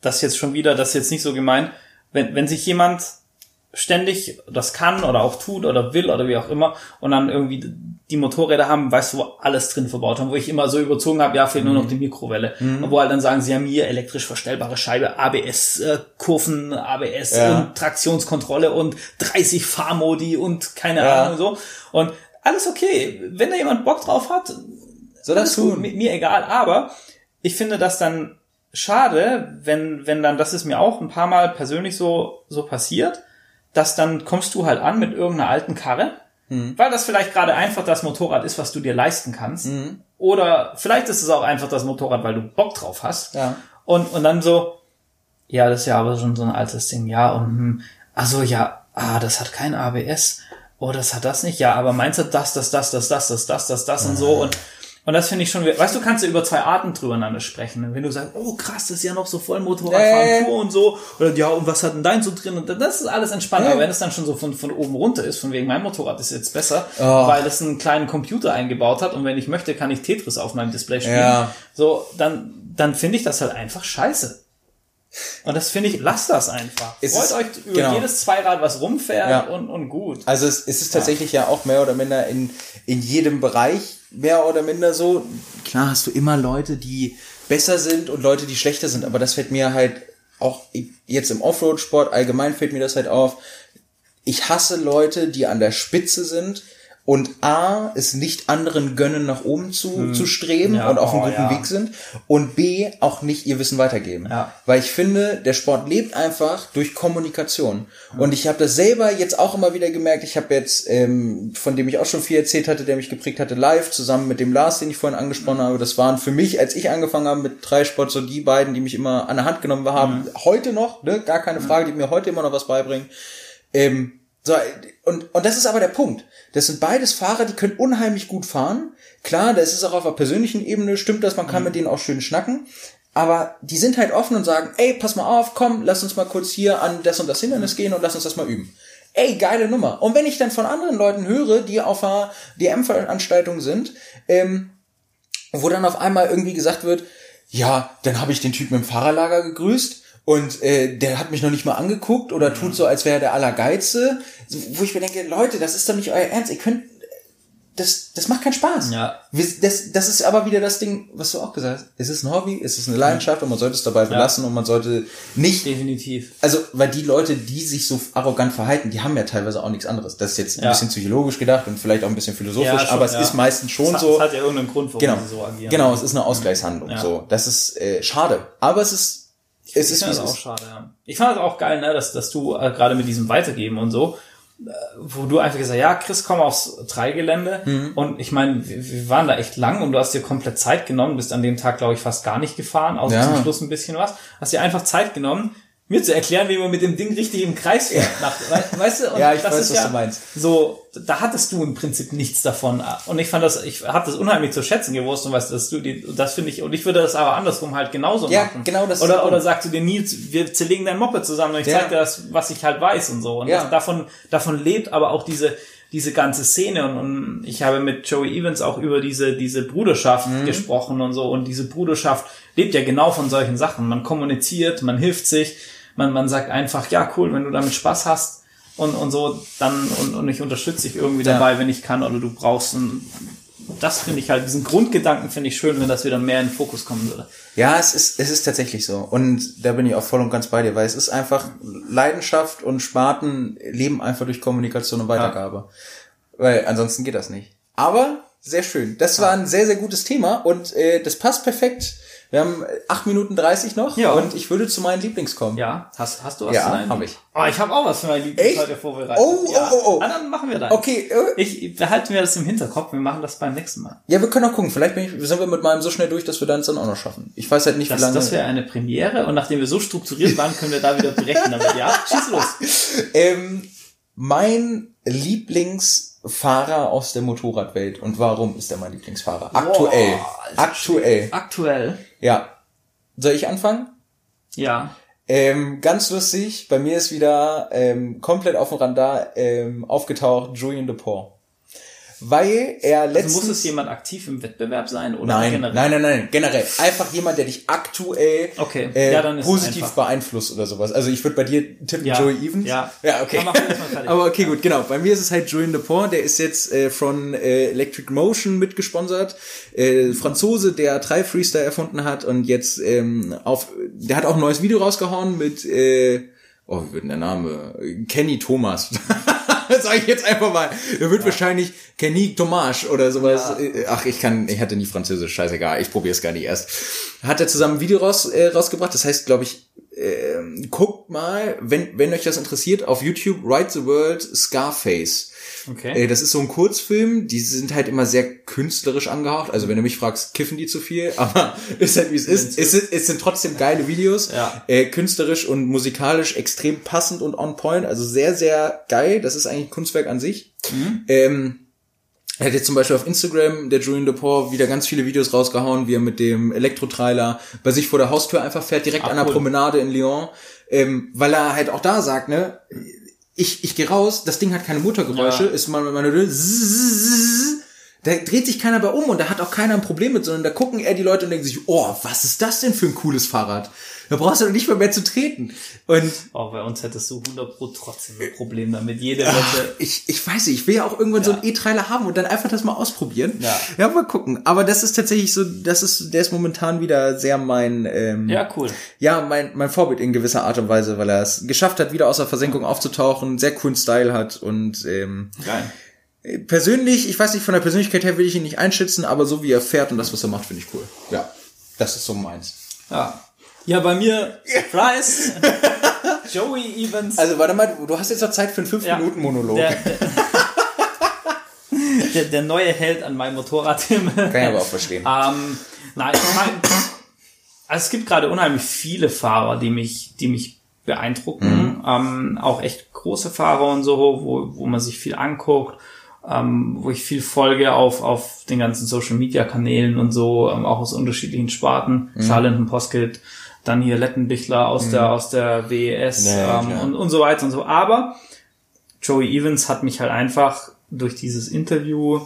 B: Das jetzt schon wieder, das ist jetzt nicht so gemeint. Wenn, wenn sich jemand ständig das kann oder auch tut oder will oder wie auch immer und dann irgendwie die Motorräder haben, weißt du, wo alles drin verbaut haben, wo ich immer so überzogen habe, ja, fehlt nur noch mhm. die Mikrowelle. Mhm. Und wo halt dann sagen, sie haben hier elektrisch verstellbare Scheibe, ABS, äh, Kurven, ABS ja. und Traktionskontrolle und 30 Fahrmodi und keine ja. Ahnung und so. Und alles okay. Wenn da jemand Bock drauf hat,
A: soll das tun. Gut,
B: mir egal, aber ich finde das dann schade, wenn, wenn dann, das ist mir auch ein paar Mal persönlich so, so passiert, dass dann kommst du halt an mit irgendeiner alten Karre, mhm. weil das vielleicht gerade einfach das Motorrad ist, was du dir leisten kannst. Mhm. Oder vielleicht ist es auch einfach das Motorrad, weil du Bock drauf hast.
A: Ja.
B: Und, und dann so, ja, das ist ja aber schon so ein altes Ding, ja, und hm, also ja, ah, das hat kein ABS. Oh, das hat das nicht. Ja, aber meinst du das, das, das, das, das, das, das, das, das und so und und das finde ich schon, weißt du, kannst du über zwei Arten drüber sprechen. Wenn du sagst, oh krass, das ist ja noch so voll Motorradfahren äh. und so. Oder ja, und was hat denn dein so drin? Und das ist alles entspannt. Äh. Aber wenn es dann schon so von, von oben runter ist, von wegen mein Motorrad ist jetzt besser, oh. weil es einen kleinen Computer eingebaut hat und wenn ich möchte, kann ich Tetris auf meinem Display spielen. Ja. So, dann, dann finde ich das halt einfach scheiße. Und das finde ich, lasst das einfach.
A: Es
B: Freut
A: ist-
B: euch über
A: genau.
B: jedes Zweirad, was rumfährt
A: Ja.
B: und, und gut.
A: Also es, es ist tatsächlich ja. auch mehr oder minder in, in jedem Bereich mehr oder minder so. Klar hast du immer Leute, die besser sind und Leute, die schlechter sind, aber das fällt mir halt auch jetzt im Offroad-Sport allgemein fällt mir das halt auf. Ich hasse Leute, die an der Spitze sind und A, es nicht anderen gönnen, nach oben zu, zu streben
B: Ja,
A: und auf einem
B: oh,
A: guten
B: ja.
A: Weg sind und B, auch nicht ihr Wissen weitergeben.
B: Ja.
A: Weil ich finde, der Sport lebt einfach durch Kommunikation. Und ich habe das selber jetzt auch immer wieder gemerkt. Ich habe jetzt, ähm, von dem ich auch schon viel erzählt hatte, der mich geprägt hatte, live, zusammen mit dem Lars, den ich vorhin angesprochen habe. Das waren für mich, als ich angefangen habe mit Dreisport, so die beiden, die mich immer an der Hand genommen haben. Heute noch, ne, gar keine Frage, die mir heute immer noch was beibringen. Ähm, so, und, und das ist aber der Punkt. Das sind beides Fahrer, die können unheimlich gut fahren. Klar, das ist auch auf einer persönlichen Ebene, stimmt das, man kann mit denen auch schön schnacken. Aber die sind halt offen und sagen, ey, pass mal auf, komm, lass uns mal kurz hier an das und das Hindernis gehen und lass uns das mal üben. Ey, geile Nummer. Und wenn ich dann von anderen Leuten höre, die auf einer DM-Veranstaltung sind, ähm, wo dann auf einmal irgendwie gesagt wird, ja, dann habe ich den Typen im Fahrerlager gegrüßt und äh, der hat mich noch nicht mal angeguckt oder tut so, als wäre er der Allergeizte. So, Wo ich mir denke, Leute, das ist doch nicht euer Ernst. Ihr könnt, das, das macht keinen Spaß.
B: Ja.
A: Das, das ist aber wieder das Ding, was du auch gesagt hast. Es ist ein Hobby, es ist eine Leidenschaft und man sollte es dabei belassen und man sollte nicht
B: Definitiv.
A: also, weil die Leute, die sich so arrogant verhalten, die haben ja teilweise auch nichts anderes. Das ist jetzt ein
B: Ja.
A: bisschen psychologisch gedacht und vielleicht auch ein bisschen philosophisch,
B: Ja, schon,
A: aber es ist meistens schon
B: Es
A: so.
B: es hat ja irgendeinen Grund, warum
A: genau,
B: sie so agieren.
A: genau, es ist eine Ausgleichshandlung. So, das ist äh, schade, aber es ist, es
B: Ich
A: ist es
B: das auch
A: ist.
B: schade, ja. Ich fand es auch geil, ne, dass, dass du äh, gerade mit diesem Weitergeben und so, äh, wo du einfach gesagt hast, ja, Chris, komm aufs Dreigelände.
A: Mhm.
B: Und ich meine, wir, wir waren da echt lang und du hast dir komplett Zeit genommen, bist an dem Tag, glaube ich, fast gar nicht gefahren, außer
A: Ja.
B: zum Schluss ein bisschen was. Hast dir einfach Zeit genommen, mir zu erklären, wie man mit dem Ding richtig im Kreis fährt. We- weißt du? Und
A: Ja, ich
B: das
A: weiß,
B: ist
A: was du meinst.
B: So, da hattest du im Prinzip nichts davon. Und ich fand das, ich habe das unheimlich zu schätzen gewusst und weißt, dass du die, das finde ich, und ich würde das aber andersrum halt genauso
A: Ja,
B: machen.
A: genau das
B: Oder, oder sagst du dir, Nils, wir zerlegen dein Moped zusammen und ich
A: Ja.
B: zeig dir das, was ich halt weiß und so. Und
A: Ja.
B: das, davon, davon lebt aber auch diese, diese ganze Szene und, und ich habe mit Joey Evans auch über diese, diese Bruderschaft
A: Mhm.
B: gesprochen und so und diese Bruderschaft lebt ja genau von solchen Sachen. Man kommuniziert, man hilft sich, man, man sagt einfach, ja cool, wenn du damit Spaß hast und, und so, dann und, und ich unterstütze dich irgendwie
A: Ja.
B: dabei, wenn ich kann oder du brauchst und das finde ich halt, diesen Grundgedanken finde ich schön, wenn das wieder mehr in den Fokus kommen würde.
A: Ja, es ist, es ist tatsächlich so. Und da bin ich auch voll und ganz bei dir, weil es ist einfach Leidenschaft und Sparten leben einfach durch Kommunikation und Weitergabe. Weil ansonsten geht das nicht. Aber sehr schön. Das war ein sehr, sehr gutes Thema und äh, das passt perfekt. Wir haben 8 Minuten 30 noch
B: Ja.
A: und ich würde zu meinen Lieblings kommen.
B: Ja, hast, hast du was
A: Ja,
B: zu
A: hab ich.
B: Oh, ich habe auch was für mein Lieblings heute vorbereitet.
A: Oh, oh,
B: ja.
A: oh, oh.
B: Ah, dann machen wir das.
A: Okay, äh,
B: Ich behalte mir das im Hinterkopf. Wir machen das beim nächsten Mal.
A: ja, wir können auch gucken. Vielleicht bin ich, sind wir mit meinem so schnell durch, dass wir dann dann auch noch schaffen. Ich weiß halt nicht, wie
B: Das,
A: lange.
B: das wäre eine Premiere und nachdem wir so strukturiert waren, können wir da wieder brechen. Aber ja, <laughs> schieß los.
A: Ähm, mein Lieblingsfahrer aus der Motorradwelt. Und warum ist er mein Lieblingsfahrer? Aktuell.
B: Alter
A: Aktuell.
B: Aktuell.
A: Ja. Soll ich anfangen?
B: Ja.
A: Ähm, ganz lustig, bei mir ist wieder ähm, komplett auf dem Radar ähm, aufgetaucht Julian DePaul. Weil er
B: Also
A: letztens...
B: muss es jemand aktiv im Wettbewerb sein oder
A: Nein,
B: generell?
A: nein, nein, nein, generell. Einfach jemand, der dich aktuell
B: Okay,
A: äh,
B: ja,
A: positiv beeinflusst oder sowas. Also ich würde bei dir tippen
B: Ja,
A: Joey Evans.
B: ja.
A: ja okay. <laughs> Aber okay, gut, genau. Bei mir ist es halt Julian Depont, der ist jetzt äh, von äh, Electric Motion mitgesponsert. Äh, Franzose, der drei Freestyle erfunden hat und jetzt ähm, auf, der hat auch ein neues Video rausgehauen mit, äh, oh, wie wird denn der Name? Kenny Thomas. <laughs> <laughs> Sage ich jetzt einfach mal. Der wird wahrscheinlich Kenny Thomas oder sowas. Äh, Ach, ich kann, ich hatte nie Französisch, scheißegal. Ich probiere es gar nicht erst. Hat er zusammen ein Video raus, äh, rausgebracht. Das heißt, glaube ich, ähm, guckt mal, wenn, wenn euch das interessiert, auf YouTube Ride the World Scarface.
B: Okay.
A: Äh, das ist so ein Kurzfilm, die sind halt immer sehr künstlerisch angehaucht. Also wenn du mich fragst, kiffen die zu viel, <laughs> aber ist halt wie es ist. Es sind, es sind trotzdem geile Videos.
B: Ja.
A: Äh, künstlerisch und musikalisch extrem passend und on point. Also sehr, sehr geil. Das ist eigentlich ein Kunstwerk an sich. Ähm, er hat jetzt zum Beispiel auf Instagram, der Julian DePaul, wieder ganz viele Videos rausgehauen, wie er mit dem Elektrotrailer bei sich vor der Haustür einfach fährt, direkt
B: Ah,
A: an der
B: cool.
A: Promenade in Lyon. Ähm, weil er halt auch da sagt, ne, ich, ich gehe raus, das Ding hat keine Motorgeräusche,
B: Ja.
A: ist mal meine Da dreht sich keiner bei um und da hat auch keiner ein Problem mit, sondern da gucken eher die Leute und denken sich, oh, was ist das denn für ein cooles Fahrrad? Da brauchst du doch nicht mehr mehr zu treten. Und
B: oh, bei uns hättest du 100 Pro trotzdem ein Problem damit. Jede Wette.
A: ich, ich weiß nicht, ich will ja auch irgendwann ja. so einen E-Trailer haben und dann einfach das mal ausprobieren.
B: Ja.
A: ja, mal gucken. Aber das ist tatsächlich so, das ist, der ist momentan wieder sehr mein, ähm,
B: ja, cool.
A: Ja, mein, mein Vorbild in gewisser Art und Weise, weil er es geschafft hat, wieder aus der Versenkung aufzutauchen, sehr coolen Style hat und ähm,
B: Geil.
A: Persönlich, ich weiß nicht, von der Persönlichkeit her will ich ihn nicht einschätzen, aber so wie er fährt und das, was er macht, finde ich cool. Ja, das ist so meins.
B: Ja. Ja, bei mir, <laughs> Surprise, <laughs> Joey Evans.
A: Also warte mal, du hast jetzt noch Zeit für einen 5-Minuten-Monolog.
B: Der, der, der, der, neue Held an meinem Motorrad.
A: Kann ich aber auch verstehen.
B: Ähm, nein, nein, also es gibt gerade unheimlich viele Fahrer, die mich, die mich beeindrucken. Mhm. Ähm, auch echt große Fahrer und so, wo, wo man sich viel anguckt ähm, wo ich viel folge auf, auf den ganzen Social Media Kanälen und so, ähm, auch aus unterschiedlichen Sparten. Mhm. Charlton Poskett, dann hier Lettenbichler aus mhm. der, aus der WES nee, ähm, und, und so weiter und so. Aber Joey Evans hat mich halt einfach durch dieses Interview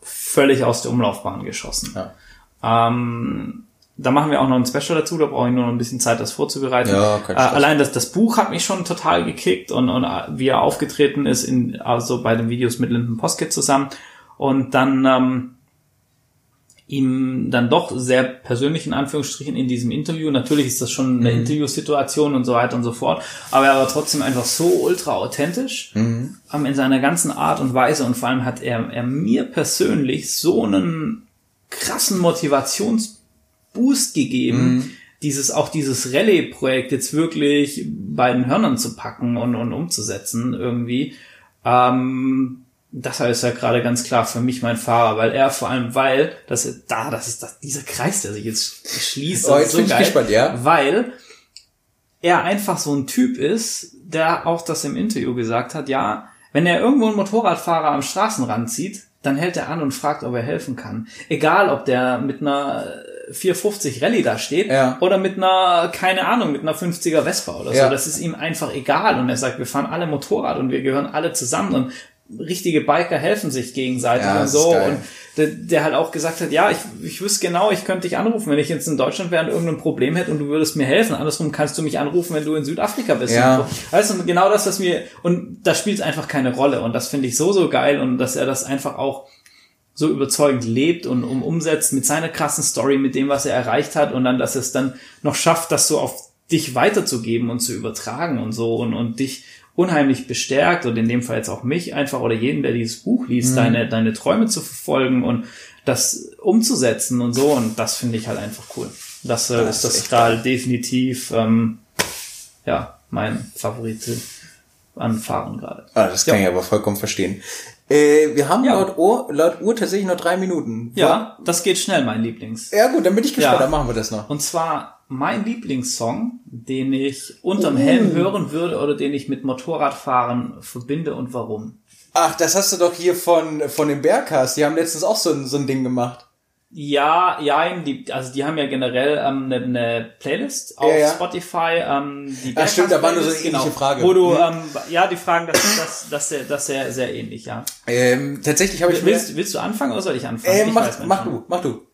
B: völlig aus der Umlaufbahn geschossen. Ja. Ähm, da machen wir auch noch ein Special dazu, da brauche ich nur noch ein bisschen Zeit, das vorzubereiten. Ja, äh, allein das, das Buch hat mich schon total gekickt und, und wie er aufgetreten ist, in, also bei den Videos mit Linden Poskett zusammen. Und dann ähm, ihm dann doch sehr persönlich in Anführungsstrichen in diesem Interview. Natürlich ist das schon eine mhm. Interviewsituation und so weiter und so fort, aber er war trotzdem einfach so ultra authentisch mhm. ähm, in seiner ganzen Art und Weise und vor allem hat er, er mir persönlich so einen krassen Motivations Boost gegeben, mhm. dieses, auch dieses Rallye-Projekt jetzt wirklich bei den Hörnern zu packen und, und umzusetzen irgendwie. Ähm, das ist ja gerade ganz klar für mich mein Fahrer, weil er vor allem, weil, das, da, das ist das, dieser Kreis, der sich jetzt schließt,
A: oh, jetzt so geil, gespannt, ja.
B: weil er einfach so ein Typ ist, der auch das im Interview gesagt hat, ja, wenn er irgendwo einen Motorradfahrer am Straßenrand zieht, dann hält er an und fragt, ob er helfen kann. Egal, ob der mit einer 450 Rallye da steht ja. oder mit einer, keine Ahnung, mit einer 50er Vespa oder so. Ja. Das ist ihm einfach egal. Und er sagt, wir fahren alle Motorrad und wir gehören alle zusammen und richtige Biker helfen sich gegenseitig ja, und so. Und der, der halt auch gesagt hat, ja, ich, ich wüsste genau, ich könnte dich anrufen, wenn ich jetzt in Deutschland wäre und irgendein Problem hätte und du würdest mir helfen. Andersrum kannst du mich anrufen, wenn du in Südafrika bist.
A: Ja.
B: Weißt du, genau das, was mir, und da spielt es einfach keine Rolle. Und das finde ich so, so geil und dass er das einfach auch so überzeugend lebt und um, umsetzt mit seiner krassen Story, mit dem, was er erreicht hat und dann, dass er es dann noch schafft, das so auf dich weiterzugeben und zu übertragen und so und, und dich unheimlich bestärkt und in dem Fall jetzt auch mich einfach oder jeden, der dieses Buch liest, mhm. deine, deine Träume zu verfolgen und das umzusetzen und so und das finde ich halt einfach cool. Das, äh, das ist das da definitiv ähm, ja mein Favorit an Fahren gerade.
A: Ah, das kann ja. ich aber vollkommen verstehen. Äh, wir haben ja. laut, Uhr, laut Uhr tatsächlich noch drei Minuten.
B: Ja, das geht schnell, mein Lieblings.
A: Ja gut, dann bin ich gespannt, ja. dann machen wir das noch.
B: Und zwar mein Lieblingssong, den ich unterm uh. Helm hören würde oder den ich mit Motorradfahren verbinde und warum.
A: Ach, das hast du doch hier von, von dem Bergcast. Die haben letztens auch so ein, so ein Ding gemacht.
B: Ja, ja, die, also die haben ja generell ähm, eine, eine Playlist auf ja, ja. Spotify. Ähm, die
A: Ach stimmt, da war nur so eine ähnliche genau, Frage.
B: Wo du, mhm. ähm, ja, die Fragen, das, das, das, sehr, das sehr, sehr ähnlich, ja.
A: Ähm, tatsächlich habe ich
B: willst, willst du anfangen oder soll ich anfangen?
A: Äh, mach, mach du, mach du.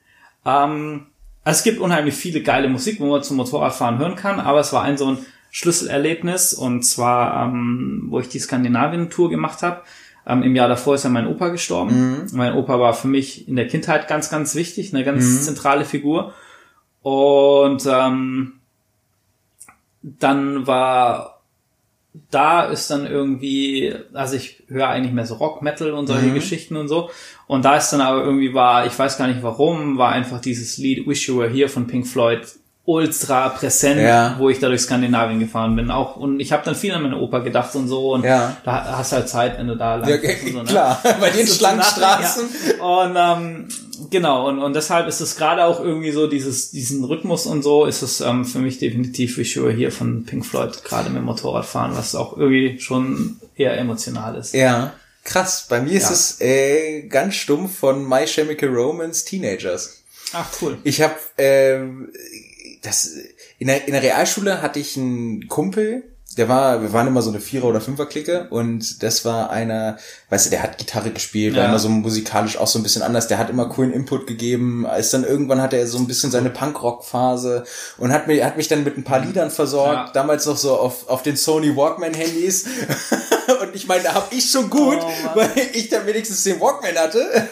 B: Ähm, also es gibt unheimlich viele geile Musik, wo man zum Motorradfahren hören kann, aber es war ein so ein Schlüsselerlebnis und zwar, ähm, wo ich die Skandinavien-Tour gemacht habe ähm, Im Jahr davor ist ja mein Opa gestorben. Mhm. Mein Opa war für mich in der Kindheit ganz, ganz wichtig, eine ganz mhm. zentrale Figur. Und ähm, dann war da ist dann irgendwie, also ich höre eigentlich mehr so Rock, Metal und solche mhm. Geschichten und so. Und da ist dann aber irgendwie war, ich weiß gar nicht warum, war einfach dieses Lied Wish You Were Here von Pink Floyd ultra präsent, ja. wo ich da durch Skandinavien gefahren bin. Auch und ich habe dann viel an meine Opa gedacht und so und
A: ja.
B: da hast du halt Zeit, wenn du da lang
A: ja, und so, ne? Klar, <laughs> bei den Schlangenstraßen.
B: Ja. Und ähm, genau und und deshalb ist es gerade auch irgendwie so dieses diesen Rhythmus und so ist es ähm, für mich definitiv wie Sure hier von Pink Floyd gerade mit dem Motorradfahren, was auch irgendwie schon eher emotional ist.
A: Ja. Krass, bei mir ist es äh, ganz stumpf von My Chemical Romance Teenagers.
B: Ach cool.
A: Ich habe ähm, das in der, in der Realschule hatte ich einen Kumpel, der war, wir waren immer so eine Vierer- oder Fünfer-Clique und das war einer, weißt du, der hat Gitarre gespielt, war
B: Ja.
A: immer so musikalisch auch so ein bisschen anders, der hat immer coolen Input gegeben, als dann irgendwann hatte er so ein bisschen seine Punkrock-Phase und hat mir, hat mich dann mit ein paar Liedern versorgt,
B: Ja.
A: damals noch so auf, auf den Sony Walkman-Handys <laughs> und ich meine, da hab ich schon gut,
B: Oh,
A: weil ich dann wenigstens den Walkman hatte.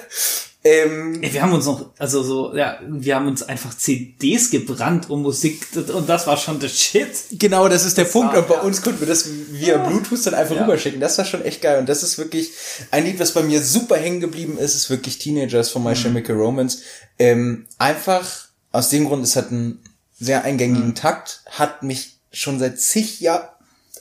A: Ähm,
B: wir haben uns noch, also so, ja, wir haben uns einfach CDs gebrannt um Musik und das war schon the shit.
A: Genau, das ist der Punkt.
B: war-
A: Und bei
B: ja.
A: uns konnten wir das via Bluetooth dann einfach
B: Ja.
A: rüberschicken. Das war schon echt geil. Und das ist wirklich ein Lied, was bei mir super hängen geblieben ist, ist wirklich Teenagers von
B: Mhm.
A: My Chemical Romance. Ähm, einfach aus dem Grund, es hat einen sehr eingängigen
B: Mhm.
A: Takt, hat mich schon seit zig Jahren,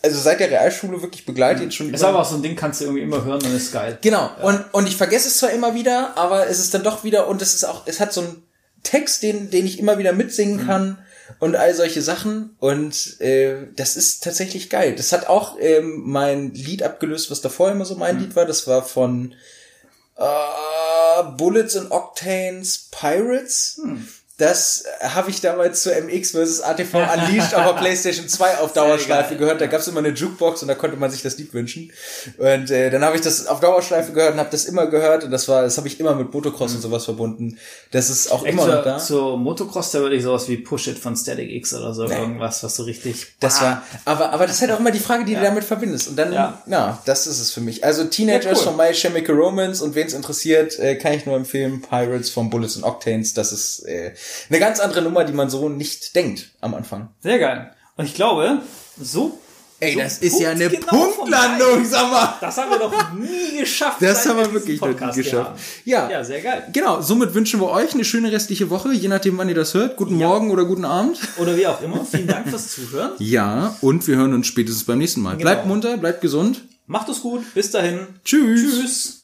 A: also seit der Realschule wirklich begleitet. Schon
B: Ist aber auch so ein Ding, kannst du irgendwie immer hören und ist geil.
A: Genau. Und, und ich vergesse es zwar immer wieder, aber es ist dann doch wieder, und es ist auch, es hat so einen Text, den, den ich immer wieder mitsingen kann und all solche Sachen. Und äh, das ist tatsächlich geil. Das hat auch ähm, mein Lied abgelöst, was davor immer so mein Lied war. Das war von äh, Bullets and Octanes Pirates. Das habe ich damals zu MX vs. ATV Unleashed auf der <laughs> PlayStation 2 auf Dauerschleife gehört. Da gab es immer eine Jukebox und da konnte man sich das Lied wünschen. Und äh, dann habe ich das auf Dauerschleife gehört und habe das immer gehört. Und das war, das habe ich immer mit Motocross und sowas verbunden. Das ist auch immer noch da.
B: zur Motocross, da würde ich sowas wie Push It von Static X oder so, irgendwas, was so richtig.
A: Das war, aber, aber das ist halt auch immer die Frage, die du damit verbindest. Und dann, ja.
B: Ja.
A: das ist es für mich. Also Teenagers
B: Ja, cool.
A: von My Chemical Romance und wen es interessiert, äh, kann ich nur empfehlen. Pirates von Bullets and Octanes. Das ist äh, eine ganz andere Nummer, die man so nicht denkt am Anfang.
B: Sehr geil. Und ich glaube, so.
A: Ey,
B: so
A: das ist ja eine
B: punktgenau
A: Punktlandung, sag mal.
B: Das haben wir noch nie geschafft.
A: Das haben wir wirklich noch nie geschafft. Ja.
B: Ja, sehr geil.
A: Genau, somit wünschen wir euch eine schöne restliche Woche, je nachdem, wann ihr das hört. Guten Morgen oder guten Abend.
B: Oder wie auch immer. Vielen Dank fürs Zuhören.
A: Ja, und wir hören uns spätestens beim nächsten Mal. Bleibt munter, bleibt gesund.
B: Macht es gut. Bis dahin.
A: Tschüss.
B: Tschüss.